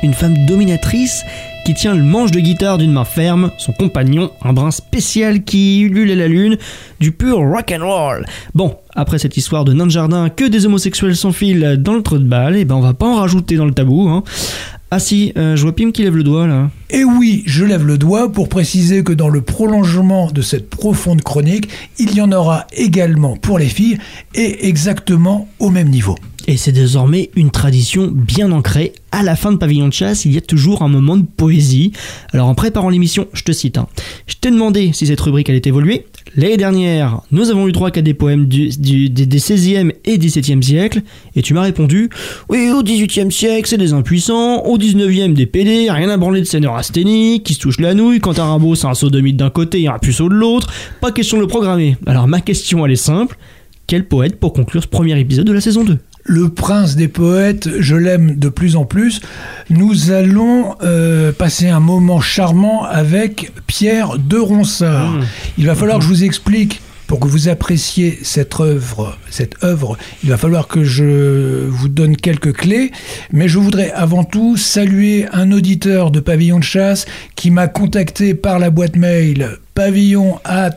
F: Une femme dominatrice qui tient le manche de guitare d'une main ferme, son compagnon, un brin spécial qui ulule la lune, du pur rock and roll. Bon, après cette histoire de nain de jardin que des homosexuels s'enfilent dans le trou de balle, et ben on va pas en rajouter dans le tabou. Hein. Ah si, euh, je vois Pim qui lève le doigt là.
E: Et oui, je lève le doigt pour préciser que dans le prolongement de cette profonde chronique, il y en aura également pour les filles et exactement au même niveau.
F: Et c'est désormais une tradition bien ancrée. À la fin de Pavillon de chasse, il y a toujours un moment de poésie. Alors en préparant l'émission, je te cite. hein. Je t'ai demandé si cette rubrique allait évoluer. L'année dernière, nous avons eu droit qu'à des poèmes du, des, des 16e et 17e siècles. Et tu m'as répondu Oui, au 18e siècle, c'est des impuissants. Au 19e, des PD, rien à branler de seigneur asthénique, qui se touche la nouille. Quant à Rimbaud, c'est un sodomite d'un côté et un puceau de l'autre. Pas question de le programmer. Alors ma question, elle est simple. Quel poète pour conclure ce premier épisode de la saison 2
E: Le prince des poètes, je l'aime de plus en plus. Nous allons euh, passer un moment charmant avec Pierre de Ronsard. Il va falloir que je vous explique. Pour que vous appréciez cette œuvre, cette œuvre, il va falloir que je vous donne quelques clés. Mais je voudrais avant tout saluer un auditeur de Pavillon de chasse qui m'a contacté par la boîte mail pavillon at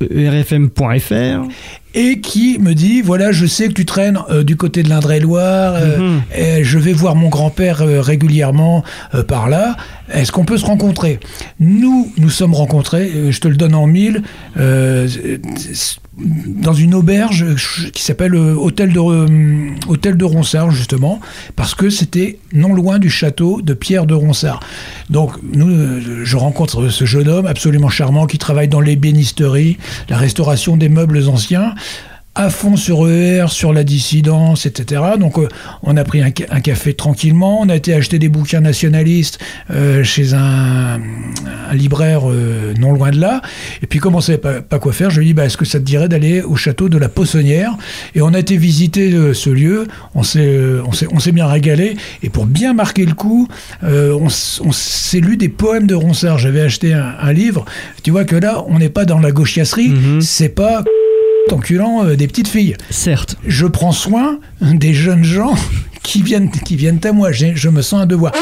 F: rfm.fr
E: et qui me dit voilà je sais que tu traînes euh, du côté de l'Indre-et-Loire euh,
F: Mhm.
E: et je vais voir mon grand-père euh, régulièrement euh, par là. Est-ce qu'on peut se rencontrer? Nous nous sommes rencontrés euh, je te le donne en mille euh, dans une auberge euh, qui s'appelle euh, Hôtel de euh, Hôtel de Ronsard justement parce que c'était non loin du château de Pierre de Ronsard. Donc nous je rencontre ce jeune homme absolument charmant qui travaille dans l'ébénisterie la restauration des meubles anciens à fond sur ER, sur la dissidence, etc. Donc euh, on a pris un, ca- un café tranquillement, on a été acheter des bouquins nationalistes euh, chez un, un libraire euh, non loin de là. Et puis comme on savait pas, pas quoi faire, je lui ai dit bah, est-ce que ça te dirait d'aller au château de la Poissonnière? Et on a été visiter ce lieu, on s'est bien régalé. Et pour bien marquer le coup, on, s'est lu des poèmes de Ronsard. J'avais acheté un, un livre. Tu vois que là, on n'est pas dans la gauchiasserie, c'est pas enculant euh, des petites filles.
F: Certes.
E: Je prends soin des jeunes gens <laughs> qui viennent, qui viennent à moi. Je me sens un devoir.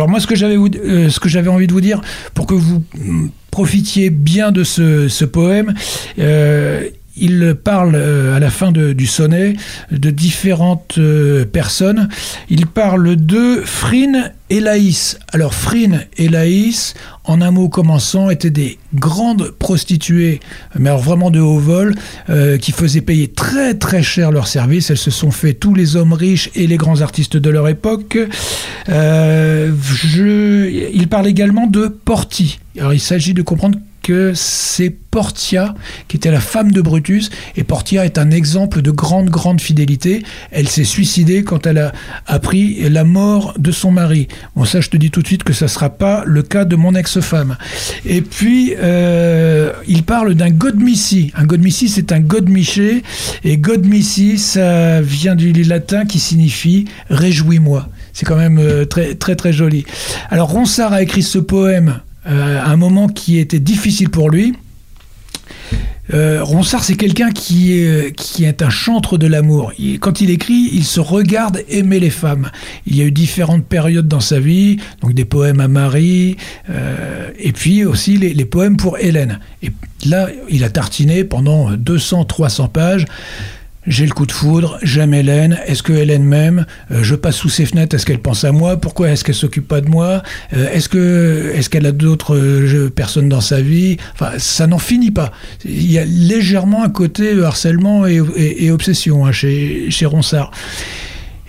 E: Alors moi, ce que j'avais euh, ce que j'avais envie de vous dire, pour que vous mm, profitiez bien de ce, ce poème, euh, il parle euh, à la fin du sonnet de différentes euh, personnes. Il parle de Frine et Laïs. Alors Frine et Laïs, en un mot commençant, étaient des grandes prostituées, mais alors vraiment de haut vol, euh, qui faisaient payer très très cher leurs services. Elles se sont fait tous les hommes riches et les grands artistes de leur époque. Je- il parle également de Porti. Alors il s'agit de comprendre que c'est Portia qui était la femme de Brutus et Portia est un exemple de grande grande fidélité. Elle s'est suicidée quand elle a appris la mort de son mari. Bon ça je te dis tout de suite que ça sera pas le cas de mon ex-femme. Et puis euh, il parle d'un godmissi. Un godmissi c'est un godmiché et godmissi ça vient du latin qui signifie réjouis-moi. C'est quand même euh, très très très joli. Alors Ronsard a écrit ce poème euh, un moment qui était difficile pour lui. Euh, Ronsard, c'est quelqu'un qui est, qui est un chantre de l'amour. Quand il écrit, il se regarde aimer les femmes. Il y a eu différentes périodes dans sa vie, donc des poèmes à Marie, euh, et puis aussi les, les poèmes pour Hélène. Et là, il a tartiné pendant 200-300 pages. J'ai le coup de foudre, j'aime Hélène, est-ce que Hélène m'aime? Euh, Je passe sous ses fenêtres, est-ce qu'elle pense à moi? Pourquoi est-ce qu'elle s'occupe pas de moi? Euh, Est-ce que est-ce qu'elle a d'autres euh, personnes dans sa vie? Enfin, ça n'en finit pas. Il y a légèrement un côté harcèlement et, obsession hein, chez Ronsard.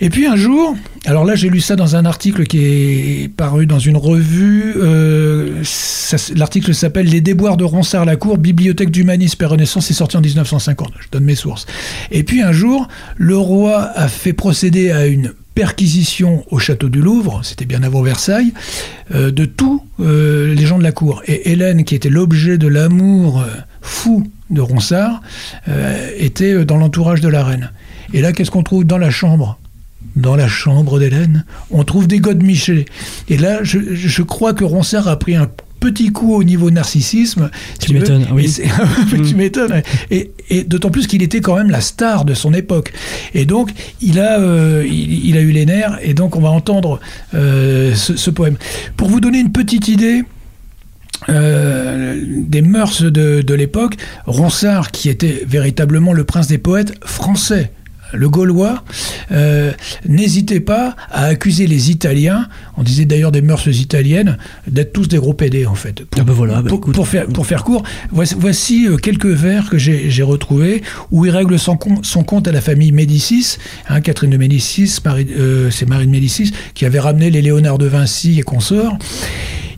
E: Et puis un jour, alors là j'ai lu ça dans un article qui est paru dans une revue, euh, l'article s'appelle Les déboires de Ronsard-Lacour, Bibliothèque d'humanisme et Renaissance, c'est sorti en 1950, je donne mes sources. Et puis un jour, le roi a fait procéder à une perquisition au château du Louvre, c'était bien avant Versailles, euh, de tous euh, les gens de la cour. Et Hélène, qui était l'objet de l'amour fou de Ronsard, était dans l'entourage de la reine. Et là, qu'est-ce qu'on trouve dans la chambre? Dans la chambre d'Hélène, on trouve des godemichés. Et là, je, je crois que Ronsard a pris un petit coup au niveau narcissisme. si
F: Tu
E: veux.
F: m'étonnes, oui.
E: Et tu m'étonnes. Et, et d'autant plus qu'il était quand même la star de son époque. Et donc, il a, euh, il, il a eu les nerfs. Et donc, on va entendre euh, ce, ce poème. Pour vous donner une petite idée. euh, des mœurs de, de l'époque, Ronsard, qui était véritablement le prince des poètes français, le Gaulois, euh, n'hésitait pas à accuser les Italiens, on disait d'ailleurs des mœurs italiennes, d'être tous des gros pédés en fait. Pour,
F: Ah voilà, bah
E: pour, faire, pour faire court, voici, voici, euh, quelques vers que j'ai retrouvés où il règle son, com- son compte à la famille Médicis, hein, Catherine de Médicis, euh, c'est Marie de Médicis, qui avait ramené les Léonard de Vinci et consorts.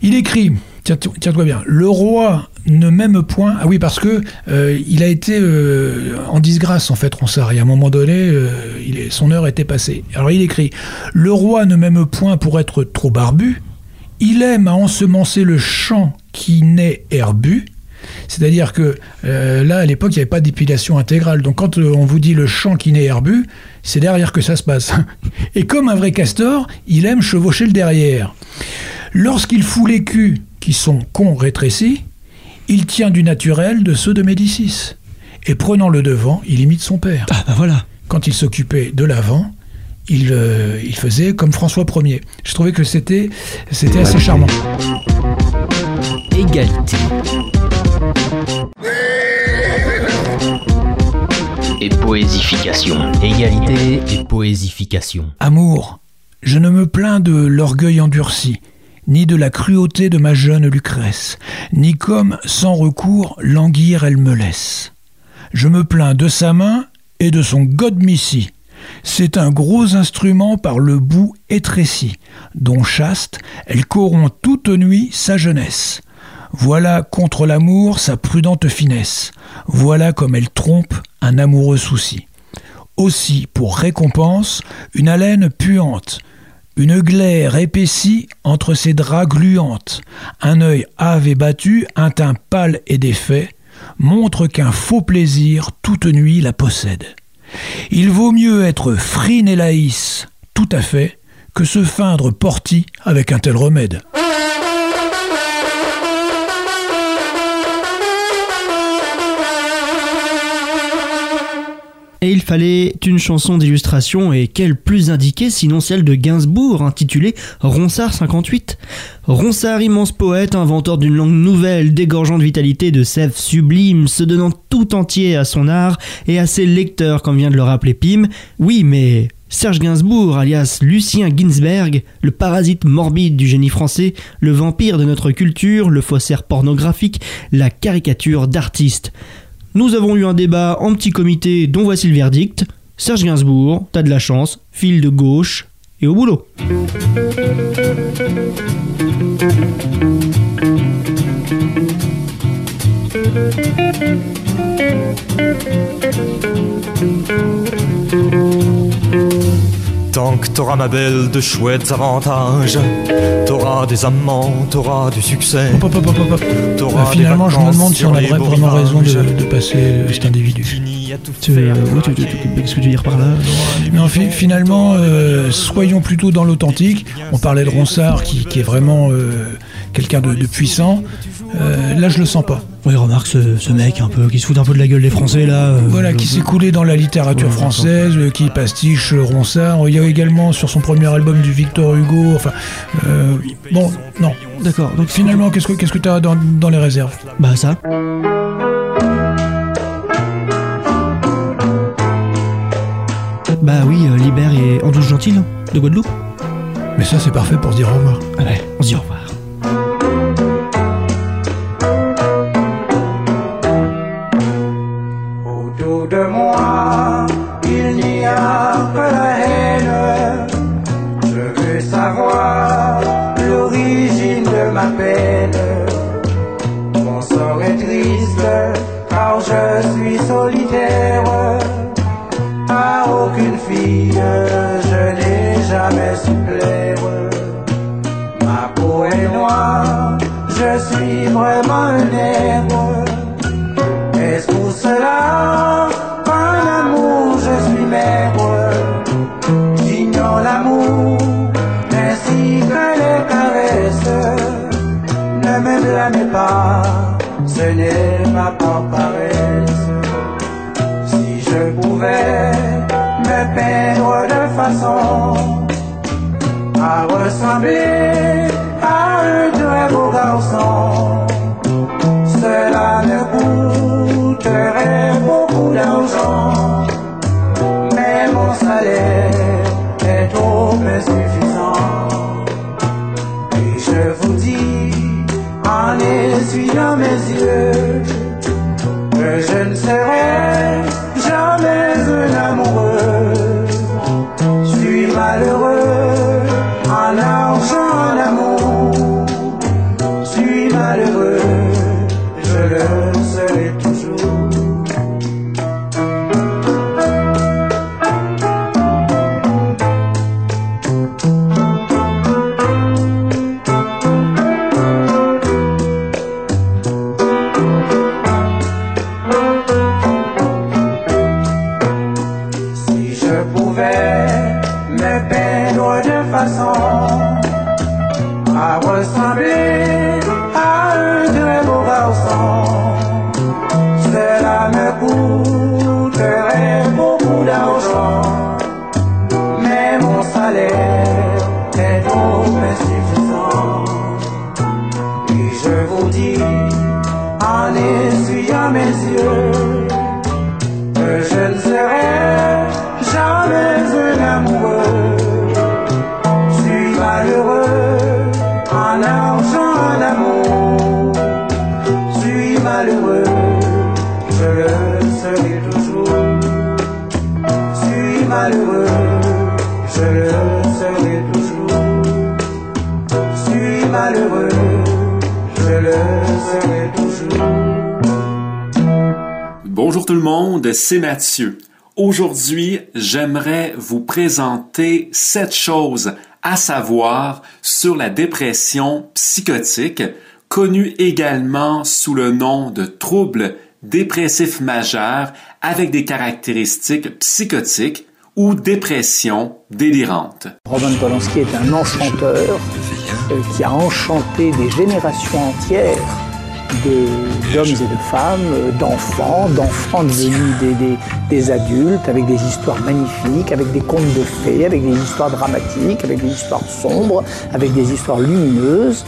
E: Il écrit, tiens- tiens-toi bien, le roi ne m'aime point. Ah oui, parce que euh, il a été euh, en disgrâce en fait, Ronsard. Et à un moment donné, euh, son heure était passée. Alors il écrit Le roi ne m'aime point pour être trop barbu. Il aime à ensemencer le champ qui naît herbu. C'est-à-dire que euh, là, à l'époque, il n'y avait pas d'épilation intégrale. Donc quand euh, on vous dit le champ qui naît herbu, c'est derrière que ça se passe. <laughs> Et comme un vrai castor, il aime chevaucher le derrière. Lorsqu'il fout les culs qui sont cons rétrécis, il tient du naturel de ceux de Médicis. Et prenant le devant, il imite son père.
F: Ah bah voilà.
E: Quand il s'occupait de l'avant, il, euh, il faisait comme François Ier. Je trouvais que c'était c'était assez charmant.
D: Égalité. Et poésification. Égalité et poésification.
E: Amour, je ne me plains de l'orgueil endurci, ni de la cruauté de ma jeune Lucrèce, ni comme, sans recours, languir elle me laisse. Je me plains de sa main et de son godmissi. C'est un gros instrument par le bout étréci, dont chaste, elle corrompt toute nuit sa jeunesse. Voilà contre l'amour sa prudente finesse. Voilà comme elle trompe un amoureux souci. Aussi, pour récompense, une haleine puante, une glaire épaissie entre ses draps gluantes, un œil hâve et battu, un teint pâle et défait, montre qu'un faux plaisir toute nuit la possède. Il vaut mieux être frine et laïs, tout à fait, que se feindre porti avec un tel remède.
F: Il fallait une chanson d'illustration, et quelle plus indiquée sinon celle de Gainsbourg, intitulée Ronsard 58. Ronsard, immense poète, inventeur d'une langue nouvelle, dégorgeant de vitalité, de sève sublime, se donnant tout entier à son art et à ses lecteurs, comme vient de le rappeler Pim. Oui, mais Serge Gainsbourg, alias Lucien Ginsberg, le parasite morbide du génie français, le vampire de notre culture, le faussaire pornographique, la caricature d'artiste. Nous avons eu un débat en petit comité dont voici le verdict. Serge Gainsbourg, t'as de la chance, file de gauche et au boulot.
Q: Tant que t'auras ma belle de chouettes avantages, t'auras des amants, t'auras du succès.
E: Euh,
Q: T'auras
E: finalement, je me demande si on a vraiment raison de, passer euh, cet individu.
F: Tu, euh, oui, tu- tu- tu- Qu'est-ce que tu veux dire par là
E: Non, fi- finalement, euh, soyons plutôt dans l'authentique. On parlait de Ronsard, qui, qui est vraiment euh, quelqu'un de, de puissant. Euh, là, je le sens pas.
F: Oui, remarque ce, ce mec un peu qui se fout un peu de la gueule des Français là. euh,
E: Voilà, qui s'est coulé dans la littérature française, euh, qui pastiche euh, Ronsard. Il y a également sur son premier album du Victor Hugo. Enfin, bon, non.
F: D'accord. Donc
E: finalement, qu'est-ce que qu'est-ce que t'as dans, dans les réserves?
F: Bah ça. Bah oui, Libère et Andouche Gentil de Guadeloupe?
E: Mais ça, c'est parfait pour se dire au revoir.
F: Ouais, on se dit au revoir.
R: Ressembler à un très beau garçon. Cela me coûterait beaucoup d'argent, mais mon salaire est trop insuffisant. Et je vous dis, en essuyant mes yeux,
S: Aujourd'hui, j'aimerais vous présenter sept choses à savoir sur la dépression psychotique, connue également sous le nom de trouble dépressif majeur avec des caractéristiques psychotiques ou dépression délirante.
A: Roman Polanski est un enchanteur euh, qui a enchanté des générations entières d'hommes et de femmes, euh, d'enfants, d'enfants devenus des, des- des adultes, avec des histoires magnifiques, avec des contes de fées, avec des histoires dramatiques, avec des histoires sombres, avec des histoires lumineuses.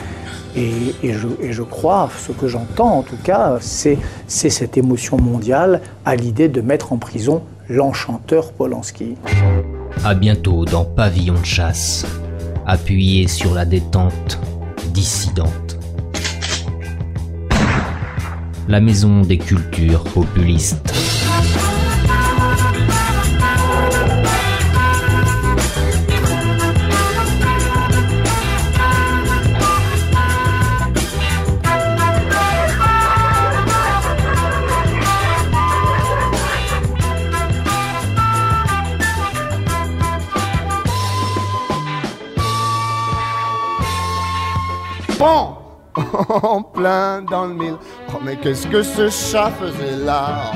A: Et, et je, et je crois, ce que j'entends en tout cas, c'est cette émotion mondiale à l'idée de mettre en prison l'enchanteur Polanski.
D: À bientôt dans Pavillon de chasse, appuyé sur la détente dissidente. La maison des cultures populistes. <laughs>
T: En plein dans le mille. Oh, mais qu'est-ce que ce chat faisait là?